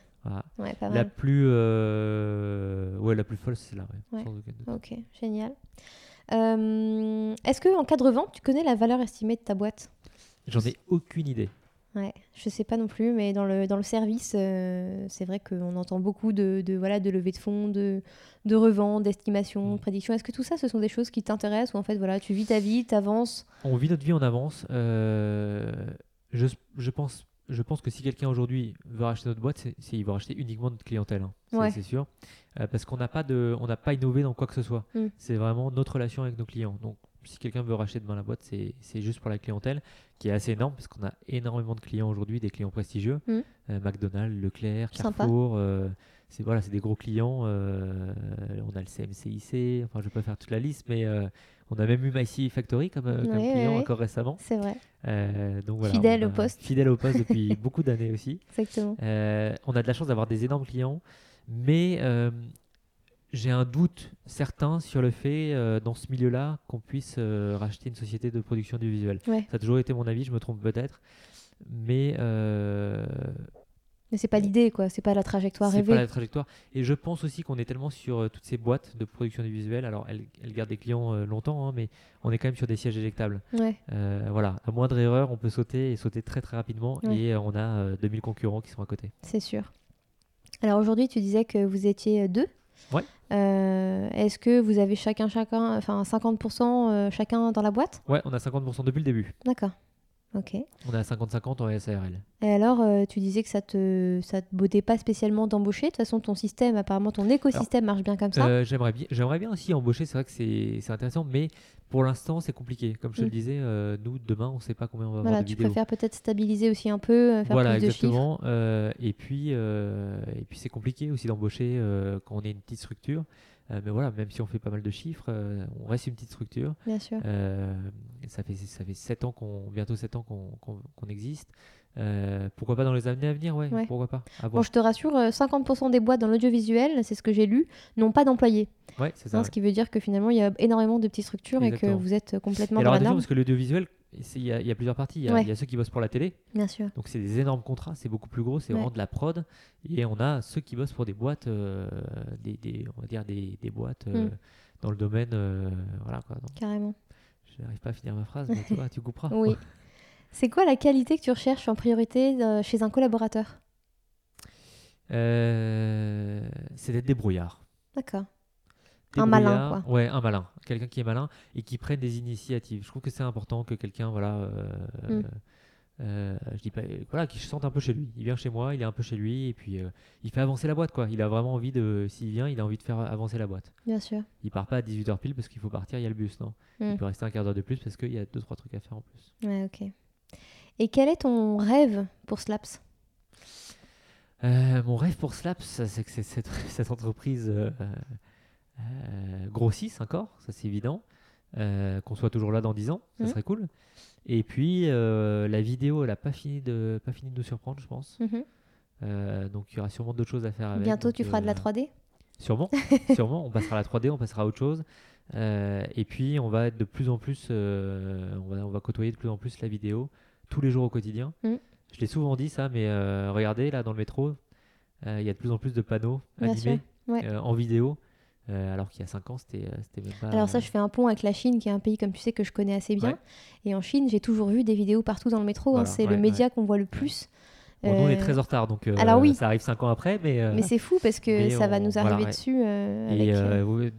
la plus, ouais, la plus folle, c'est là. Ok, génial. Est-ce que en cas de revente, tu connais la valeur estimée de ta boîte? J'en ai aucune idée. Ouais, je sais pas non plus, mais dans le, dans le service, euh, c'est vrai qu'on entend beaucoup de, de, voilà, de levée de fonds, de, de revente, d'estimation, de mm. prédiction. Est-ce que tout ça, ce sont des choses qui t'intéressent ou en fait, voilà, tu vis ta vie, tu avances On vit notre vie en avance. Euh, je, je, pense, je pense que si quelqu'un aujourd'hui veut racheter notre boîte, c'est, il va racheter uniquement notre clientèle. Hein. C'est, sûr. Euh, parce qu'on n'a pas, de, on pas innové dans quoi que ce soit. Mm. C'est vraiment notre relation avec nos clients. Donc, si quelqu'un veut racheter demain la boîte, c'est juste pour la clientèle qui est assez énorme parce qu'on a énormément de clients aujourd'hui, des clients prestigieux. Mmh. Euh, McDonald's, Leclerc, Carrefour. Euh, c'est voilà, des gros clients. Euh, on a le CMCIC, enfin je ne vais pas faire toute la liste, mais on a même eu Macy Factory comme, client encore récemment. C'est vrai. donc voilà, fidèle au poste. Fidèle au poste depuis beaucoup d'années aussi. Exactement. on a de la chance d'avoir des énormes clients, mais j'ai un doute certain sur le fait, euh, dans ce milieu-là, qu'on puisse euh, racheter une société de production audiovisuelle. Ça a toujours été mon avis, je me trompe peut-être. Mais. Euh, mais c'est pas l'idée, quoi. C'est pas la trajectoire rêvée. C'est pas la trajectoire. Et je pense aussi qu'on est tellement sur toutes ces boîtes de production audiovisuelle. Alors, elles, gardent des clients longtemps, hein, mais on est quand même sur des sièges éjectables. voilà. À moindre erreur, on peut sauter et sauter très très rapidement. Et on a 2000 concurrents qui sont à côté. C'est sûr. Alors aujourd'hui, tu disais que vous étiez deux? Ouais. Euh, est-ce que vous avez chacun, chacun, enfin 50% euh, chacun dans la boîte? Ouais, on a 50% depuis le début. D'accord. Ok. On a 50-50 en SARL. Et alors, euh, tu disais que ça te, ça te bottait pas spécialement d'embaucher. De toute façon, ton système, apparemment, ton écosystème marche bien comme ça. j'aimerais bien, j'aimerais bien aussi embaucher. C'est vrai que c'est, intéressant, mais pour l'instant, c'est compliqué. Comme je te le mm. disais, nous, demain, on ne sait pas combien on va voilà, avoir de tu préfères peut-être stabiliser aussi un peu, faire voilà, plus exactement. de chiffres. et puis, et puis c'est compliqué aussi d'embaucher quand on est une petite structure. Euh, mais voilà, même si on fait pas mal de chiffres, euh, on reste une petite structure. Bien sûr. Euh, ça fait ça fait sept ans qu'on bientôt 7 ans qu'on existe. Euh, pourquoi pas dans les années à venir, ouais, pourquoi pas. Bon, je te rassure, 50% euh, des boîtes dans l'audiovisuel, c'est ce que j'ai lu, n'ont pas d'employés. Ouais, c'est ça. Hein, ce qui veut dire que finalement, il y a énormément de petites structures et que vous êtes complètement et dans alors, la parce que l'audiovisuel, il y, a plusieurs parties. Il y, a ceux qui bossent pour la télé. Bien sûr. Donc c'est des énormes contrats, c'est beaucoup plus gros, c'est vraiment de la prod. Et on a ceux qui bossent pour des boîtes, euh, des, on va dire des, des boîtes mm. dans le domaine, voilà quoi. Carrément. Je n'arrive pas à finir ma phrase, mais tu vois, tu couperas. oui. C'est quoi la qualité que tu recherches en priorité euh, chez un collaborateur? Euh, C'est d'être débrouillard. D'accord. Un malin, quoi. Ouais, un malin. Quelqu'un qui est malin et qui prenne des initiatives. Je trouve que c'est important que quelqu'un, voilà, euh, mm. je dis pas, voilà, qui se sente un peu chez lui. Il vient chez moi, il est un peu chez lui et puis il fait avancer la boîte, quoi. Il a vraiment envie de, s'il vient, il a envie de faire avancer la boîte. Bien sûr. Il part pas à 18h pile parce qu'il faut partir, il y a le bus, non? Il mm. peut rester un quart d'heure de plus parce qu'il y a deux trois trucs à faire en plus. Ouais, ok. Et quel est ton rêve pour Slaps? Euh, Mon rêve pour Slaps, c'est que cette, cette, entreprise euh, euh, grossisse encore, ça c'est évident. qu'on soit toujours là dans 10 ans, ça mmh. serait cool. Et puis la vidéo, elle n'a pas fini de pas fini de nous surprendre, je pense. Mmh. donc il y aura sûrement d'autres choses à faire. Avec, Bientôt, tu feras de la 3D. Sûrement, sûrement. On passera à la 3D, on passera à autre chose. Et puis on va être de plus en plus, on va, on va côtoyer de plus en plus la vidéo tous les jours au quotidien. Mm. Je l'ai souvent dit ça, mais euh, regardez, là dans le métro, euh, il y a de plus en plus de panneaux animés euh, en vidéo. alors qu'il y a 5 ans, c'était même pas. Alors, ça, je fais un pont avec la Chine, qui est un pays, comme tu sais, que je connais assez bien. Et en Chine, j'ai toujours vu des vidéos partout dans le métro. Hein. c'est le média qu'on voit le plus. Bon, nous, on est très en retard, donc Alors, oui. ça arrive 5 ans après. Mais, mais c'est fou parce que ça va nous arriver dessus. et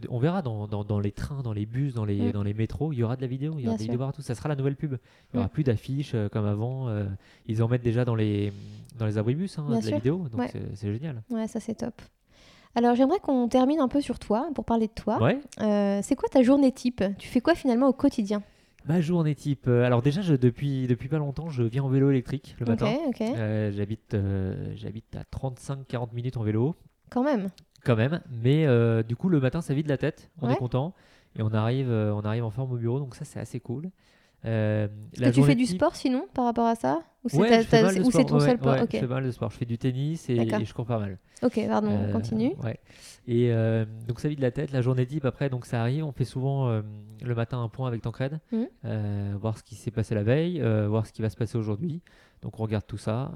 on verra dans, dans, dans, les trains, dans les bus, dans les, mm. dans les métros, il y aura de la vidéo, il y aura des vidéos partout. Ça sera la nouvelle pub. Il n'y aura mm. plus d'affiches comme avant. ils en mettent déjà dans les, dans les abribus hein, de la vidéo, donc c'est génial. Ouais, ça c'est top. Alors j'aimerais qu'on termine un peu sur toi, pour parler de toi. c'est quoi ta journée type? Tu fais quoi finalement au quotidien? Ma journée type. Euh, alors déjà, je, depuis, depuis pas longtemps, je viens en vélo électrique le matin. Euh, j'habite, euh, j'habite à 35-40 minutes en vélo. Quand même. Quand même. Mais du coup, le matin, ça vide la tête. On est content. Et on arrive, on arrive en forme au bureau. Donc ça, c'est assez cool. Est-ce que tu fais du sport sinon par rapport à ça? Ou c'est ton seul sport Je fais mal de sport. Je fais du tennis et, je cours pas mal. Ok, pardon, on continue. Ouais. Et euh, donc ça vide la tête, la journée type après, donc ça arrive. On fait souvent euh, le matin un point avec Tancred, mmh. euh, voir ce qui s'est passé la veille, voir ce qui va se passer aujourd'hui. Donc on regarde tout ça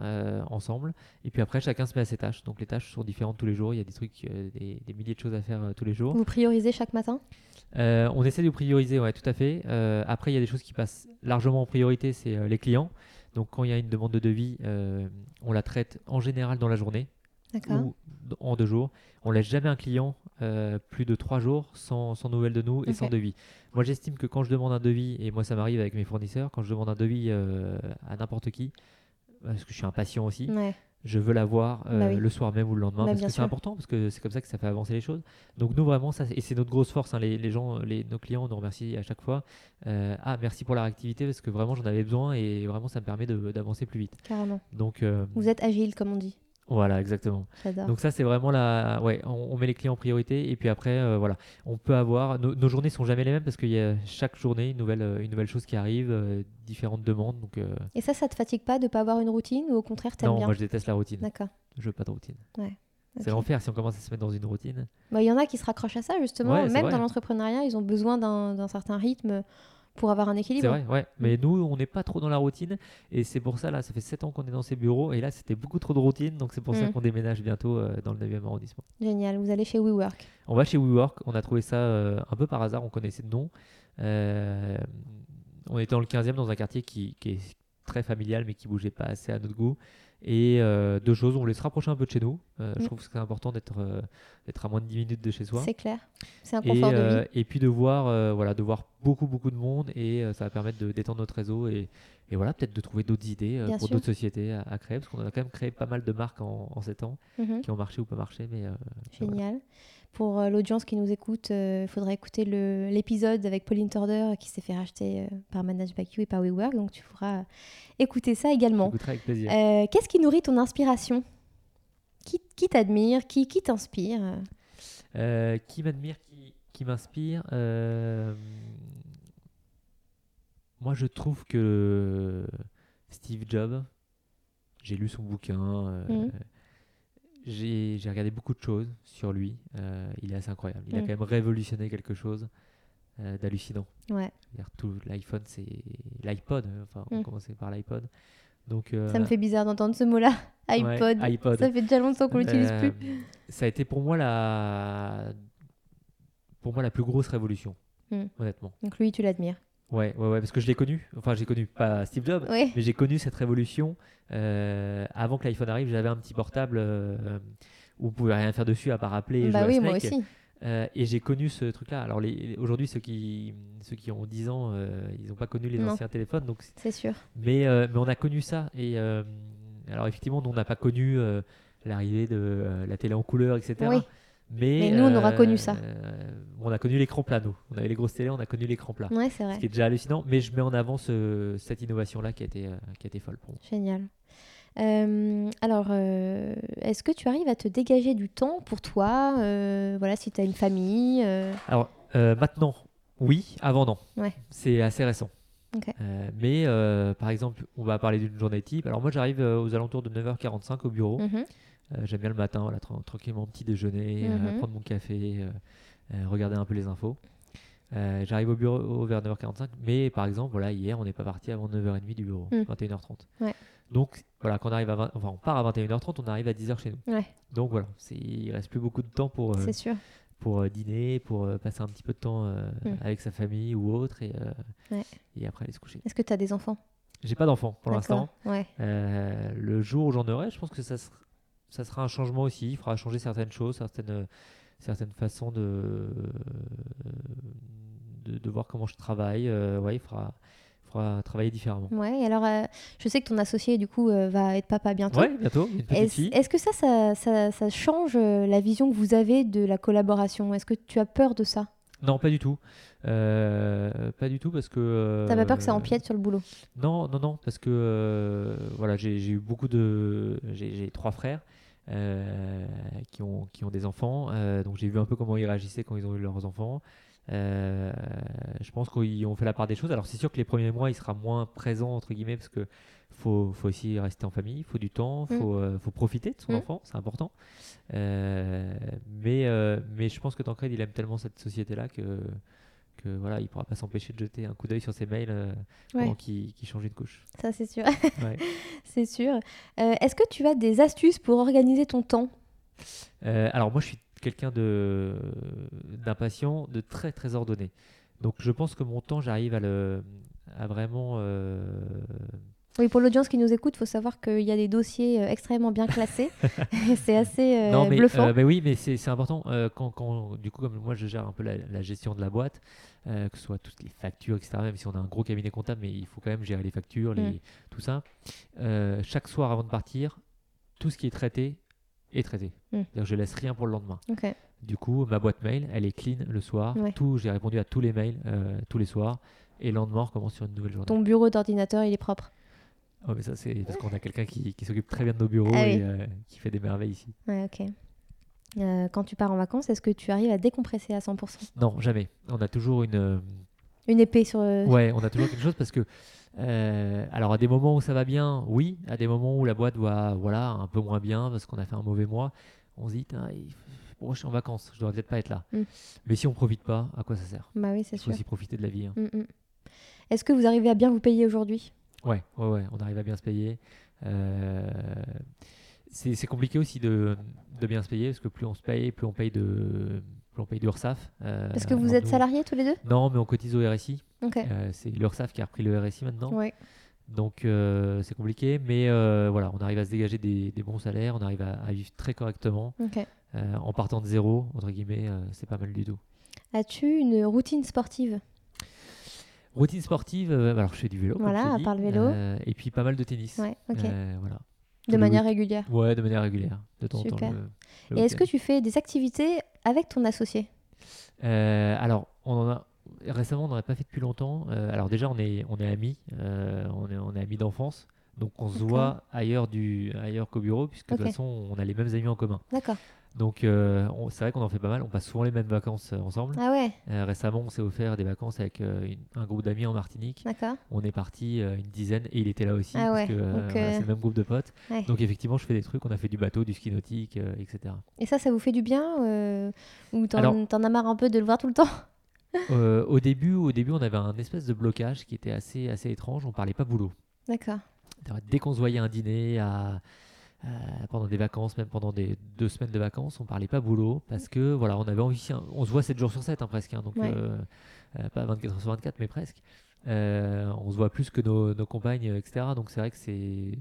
ensemble. Et puis après, chacun se met à ses tâches. Donc les tâches sont différentes tous les jours. Il y a des trucs, des, des, milliers de choses à faire tous les jours. Vous priorisez chaque matin? On essaie de prioriser, ouais, tout à fait. après, il y a des choses qui passent largement en priorité, c'est les clients. Donc quand il y a une demande de devis, on la traite en général dans la journée ou en deux jours. On laisse jamais un client euh, plus de trois jours sans, sans nouvelles de nous et sans devis. Moi, j'estime que quand je demande un devis, et moi ça m'arrive avec mes fournisseurs, quand je demande un devis euh, à n'importe qui, parce que je suis impatient aussi, je veux l'avoir euh, bah le soir même ou le lendemain bah, parce que c'est important, parce que c'est comme ça que ça fait avancer les choses. Donc nous vraiment, ça, et c'est notre grosse force, hein, les, les, gens, les, nos clients nous remercient à chaque fois. ah, merci pour la réactivité parce que vraiment j'en avais besoin et vraiment ça me permet d'avancer plus vite. Carrément. Donc, Vous êtes agile comme on dit. Voilà, exactement. Donc ça, c'est vraiment la, ouais, on, met les clients en priorité et puis après, euh, voilà, on peut avoir, nos journées sont jamais les mêmes parce qu'il y a chaque journée une nouvelle, euh, une nouvelle chose qui arrive, euh, différentes demandes. Donc. Et ça, ça te fatigue pas de pas avoir une routine ou au contraire, t'aimes bien Non, moi je déteste la routine. D'accord. Je veux pas de routine. Ouais. C'est l'enfer si on commence à se mettre dans une routine. Bah, il y en a qui se raccrochent à ça justement. Même dans l'entrepreneuriat, ils ont besoin d'un certain rythme pour avoir un équilibre. C'est vrai, ouais. Mais mm. nous, on n'est pas trop dans la routine. Et c'est pour ça, là, ça fait 7 ans qu'on est dans ces bureaux. Et là, c'était beaucoup trop de routine. Donc, c'est pour ça mm. qu'on déménage bientôt euh, dans le 9e arrondissement. Génial. Vous allez chez WeWork On va chez WeWork. On a trouvé ça euh, un peu par hasard. On connaissait le nom. Euh, on était dans le 15e, dans un quartier qui, qui, est très familial, mais qui bougeait pas assez à notre goût. Et euh, deux choses, on voulait se rapprocher un peu de chez nous. Euh, je mm. trouve que c'est important d'être euh, d'être à moins de 10 minutes de chez soi. C'est clair, c'est un confort et, de vie. Et puis de voir, voilà, de voir beaucoup, beaucoup de monde et ça va permettre de d'étendre notre réseau et, et voilà, peut-être de trouver d'autres idées pour d'autres sociétés à, créer parce qu'on a quand même créé pas mal de marques en, en 7 ans mm-hmm. qui ont marché ou pas marché. Mais, Génial. Pour euh, l'audience qui nous écoute, il euh, faudrait écouter l'épisode avec Pauline Torder qui s'est fait racheter euh, par Manage by You et par WeWork. Donc tu pourras écouter ça également. avec plaisir. Qu'est-ce qui nourrit ton inspiration? Qui, t'admire? Qui, t'inspire? Qui m'admire Qui, qui m'inspire Moi, je trouve que Steve Jobs, j'ai lu son bouquin. Mhm. J'ai regardé beaucoup de choses sur lui. il est assez incroyable. Il a quand même révolutionné quelque chose d'hallucinant. Ouais. Tout l'iPhone, c'est l'iPod. Enfin, on commençait par l'iPod. Donc, ça me fait bizarre d'entendre ce mot-là, iPod. iPod. Ça fait déjà longtemps qu'on l'utilise plus. Ça a été pour moi la, pour moi la plus grosse révolution, hmm. honnêtement. Donc lui, tu l'admires. Ouais, ouais, ouais, parce que je l'ai connu. Enfin, j'ai connu pas Steve Jobs, mais j'ai connu cette révolution euh, avant que l'iPhone arrive. J'avais un petit portable euh, où on pouvait rien faire dessus à part appeler. bah oui, moi aussi. Euh, et j'ai connu ce truc-là. Alors aujourd'hui, ceux qui, ceux qui ont 10 ans, ils n'ont pas connu les anciens téléphones. Donc c'est sûr. Mais, mais on a connu ça. Et alors effectivement, nous, on n'a pas connu l'arrivée de la télé en couleur, etc. Oui. Mais, nous, on aura connu ça. Euh, on a connu l'écran plat, nous. On avait les grosses télé, on a connu l'écran plat. Ouais, c'est vrai. Ce qui est déjà hallucinant. Mais je mets en avant cette innovation-là qui, a été, euh, qui a été folle pour moi. Génial. Euh, alors, est-ce que tu arrives à te dégager du temps pour toi Voilà, si tu as une famille Alors, maintenant, oui. Avant, non. Ouais. C'est assez récent. mais par exemple, on va parler d'une journée type. Alors moi, j'arrive aux alentours de 9h45 au bureau. Mm-hmm. J'aime bien le matin, voilà, tranquillement, petit déjeuner, euh, mhm. prendre mon café, euh, regarder un peu les infos. J'arrive au bureau vers 9h45, mais par exemple, voilà, hier, on n'est pas parti avant 9h30 du bureau, 21h30. Mm. Donc, voilà, quand on arrive à enfin, on part à 21h30, on arrive à 10h chez nous. Ouais. Donc voilà, il reste plus beaucoup de temps pour, pour dîner, pour passer un petit peu de temps mm. avec sa famille ou autre, et, et après aller se coucher. Est-ce que tu as des enfants? J'ai pas d'enfants pour l'instant. Ouais. le jour où j'en aurai, je pense que ça sera ça sera un changement aussi. Il faudra changer certaines choses, certaines, certaines façons de, de, voir comment je travaille. Euh, ouais, il faudra, faudra travailler différemment. Ouais, alors euh, je sais que ton associé du coup euh, va être papa bientôt. Ouais, bientôt. Est-ce que ça ça, ça, ça, change la vision que vous avez de la collaboration? Est-ce que tu as peur de ça? Non, pas du tout. pas du tout parce que. T'as pas peur que ça empiète sur le boulot? Non, non, non, parce que voilà, j'ai eu beaucoup de. J'ai trois frères euh, qui, ont, qui ont des enfants. Euh, donc j'ai vu un peu comment ils réagissaient quand ils ont eu leurs enfants. Euh, je pense qu'ils ont fait la part des choses. Alors c'est sûr que les premiers mois, il sera moins présent entre guillemets parce que faut, faut aussi rester en famille, il faut du temps, il mm. faut, faut, profiter de son mm. enfant, c'est important. mais, mais je pense que Tancred, il aime tellement cette société-là que que voilà, il pourra pas s'empêcher de jeter un coup d'œil sur ses mails euh, pendant qu'il change une couche. Ça, c'est sûr. c'est sûr. Euh, est-ce que tu as des astuces pour organiser ton temps? Euh, Alors, moi, je suis quelqu'un d'impatient, de, très, très ordonné. Donc, je pense que mon temps, j'arrive à, le, à vraiment oui, pour l'audience qui nous écoute, il faut savoir qu'il y a des dossiers euh, extrêmement bien classés. c'est assez euh, non, mais, bluffant. Euh, oui, mais c'est important. quand, quand, du coup, comme moi, je gère un peu la, gestion de la boîte, que ce soit toutes les factures, etc. Même si on a un gros cabinet comptable, mais il faut quand même gérer les factures, les, mm. tout ça. chaque soir, avant de partir, tout ce qui est traité est traité. Mm. Je laisse rien pour le lendemain. Du coup, ma boîte mail, elle est clean le soir. Tout, j'ai répondu à tous les mails tous les soirs. Et le lendemain, on recommence sur une nouvelle journée. Ton bureau d'ordinateur, il est propre Oh, mais ça, c'est parce qu'on a quelqu'un qui, qui s'occupe très bien de nos bureaux ah et euh, qui fait des merveilles ici. Ouais, ok. Euh, quand tu pars en vacances, est-ce que tu arrives à décompresser à 100% Non, jamais. On a toujours une. Euh, une épée sur. Ouais, on a toujours quelque chose parce que. alors, à des moments où ça va bien, oui. À des moments où la boîte va voilà, un peu moins bien parce qu'on a fait un mauvais mois, on se dit, bon, je suis en vacances, je dois peut-être pas être là. Mm. Mais si on profite pas, à quoi ça sert? Bah oui, c'est sûr. Il faut aussi profiter de la vie. Hein. Mm, mm. Est-ce que vous arrivez à bien vous payer aujourd'hui? Ouais, ouais, ouais, on arrive à bien se payer. Euh, c'est compliqué aussi de, de, bien se payer parce que plus on se paye, plus on paye de, plus on paye d'URSAF. Euh, Est-ce que vous êtes salariés tous les deux? Non, mais on cotise au RSI. Euh, c'est l'URSAF qui a repris le RSI maintenant. Ouais. Donc euh, c'est compliqué, mais voilà, on arrive à se dégager des, des bons salaires, on arrive à, vivre très correctement. en partant de zéro, entre guillemets, c'est pas mal du tout. As-tu une routine sportive? Routine sportive, euh, alors je fais du vélo. Voilà, à part le vélo. Euh, et puis pas mal de tennis. Ouais, ok. Euh, voilà. De manière régulière Ouais, de manière régulière, de temps en temps. et est-ce que tu fais des activités avec ton associé? Alors, on en a récemment, on n'en a pas fait depuis longtemps. alors déjà, on est, on est amis, on est, on est amis d'enfance. Donc on se voit ailleurs, du, ailleurs qu'au bureau, puisque de toute façon, on a les mêmes amis en commun. D'accord. Donc euh, c'est vrai qu'on en fait pas mal. On passe souvent les mêmes vacances euh, ensemble. Ah ouais. récemment, on s'est offert des vacances avec un groupe d'amis en Martinique. D'accord. On est parti une dizaine et il était là aussi ah parce que c'est le même groupe de potes. Donc effectivement, je fais des trucs. On a fait du bateau, du ski nautique, etc. Et ça, ça vous fait du bien ou t'en, t'en as marre un peu de le voir tout le temps? Au début, au début, on avait un espèce de blocage qui était assez, assez étrange. On parlait pas boulot. D'accord. Dès qu'on se voyait un dîner à, pendant des vacances, même pendant des deux semaines de vacances, on parlait pas boulot parce que voilà, on avait envie, on se voit 7 jours sur 7 hein, presque, hein, donc euh, euh, pas 24 heures sur 24, mais presque. Euh, on se voit plus que nos, nos compagnes, etc. Donc c'est vrai que c'est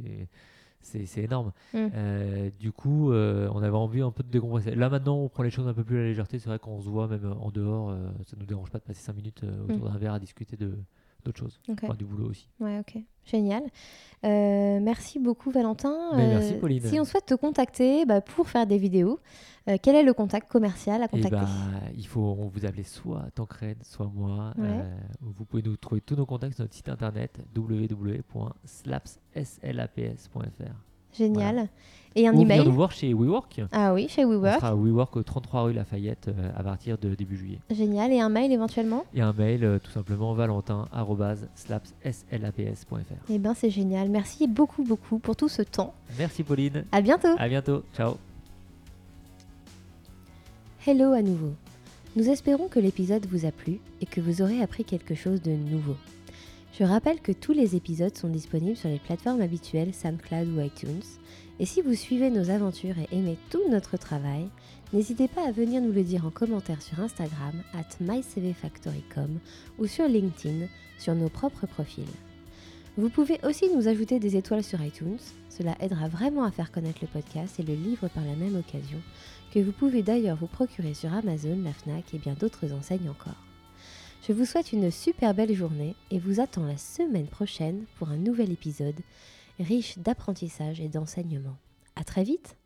c'est énorme. Mm. du coup, on avait envie un peu de décompresser. Là maintenant, on prend les choses un peu plus à la légèreté. C'est vrai qu'on se voit même en dehors. ça nous dérange pas de passer 5 minutes autour mm. d'un verre à discuter de, d'autres choses. du boulot aussi. Ouais, ok. Génial. Euh, merci beaucoup, Valentin. merci, euh, Pauline. Si on souhaite te contacter bah, pour faire des vidéos, euh, quel est le contact commercial à eh contacter bah, Il faut vous appeler soit Tancred, soit moi. vous pouvez nous trouver tous nos contacts sur notre site internet www.slapslaps.fr. Génial. Et un Ou email. nous voir chez WeWork. Ah oui, chez WeWork. On sera à WeWork au 33 rue Lafayette euh, à partir de début juillet. Génial. Et un mail éventuellement? Et un mail euh, tout simplement valentin.slaps.slaps.fr. Eh bien, c'est génial. Merci beaucoup, beaucoup pour tout ce temps. Merci Pauline. À bientôt. À bientôt. Ciao. Hello à nouveau. Nous espérons que l'épisode vous a plu et que vous aurez appris quelque chose de nouveau. Je rappelle que tous les épisodes sont disponibles sur les plateformes habituelles SoundCloud ou iTunes. Et si vous suivez nos aventures et aimez tout notre travail, n'hésitez pas à venir nous le dire en commentaire sur Instagram at mycvfactory.com ou sur LinkedIn sur nos propres profils. Vous pouvez aussi nous ajouter des étoiles sur iTunes, cela aidera vraiment à faire connaître le podcast et le livre par la même occasion, que vous pouvez d'ailleurs vous procurer sur Amazon, la FNAC et bien d'autres enseignes encore. Je vous souhaite une super belle journée et vous attends la semaine prochaine pour un nouvel épisode riche d'apprentissage et d'enseignement. À très vite!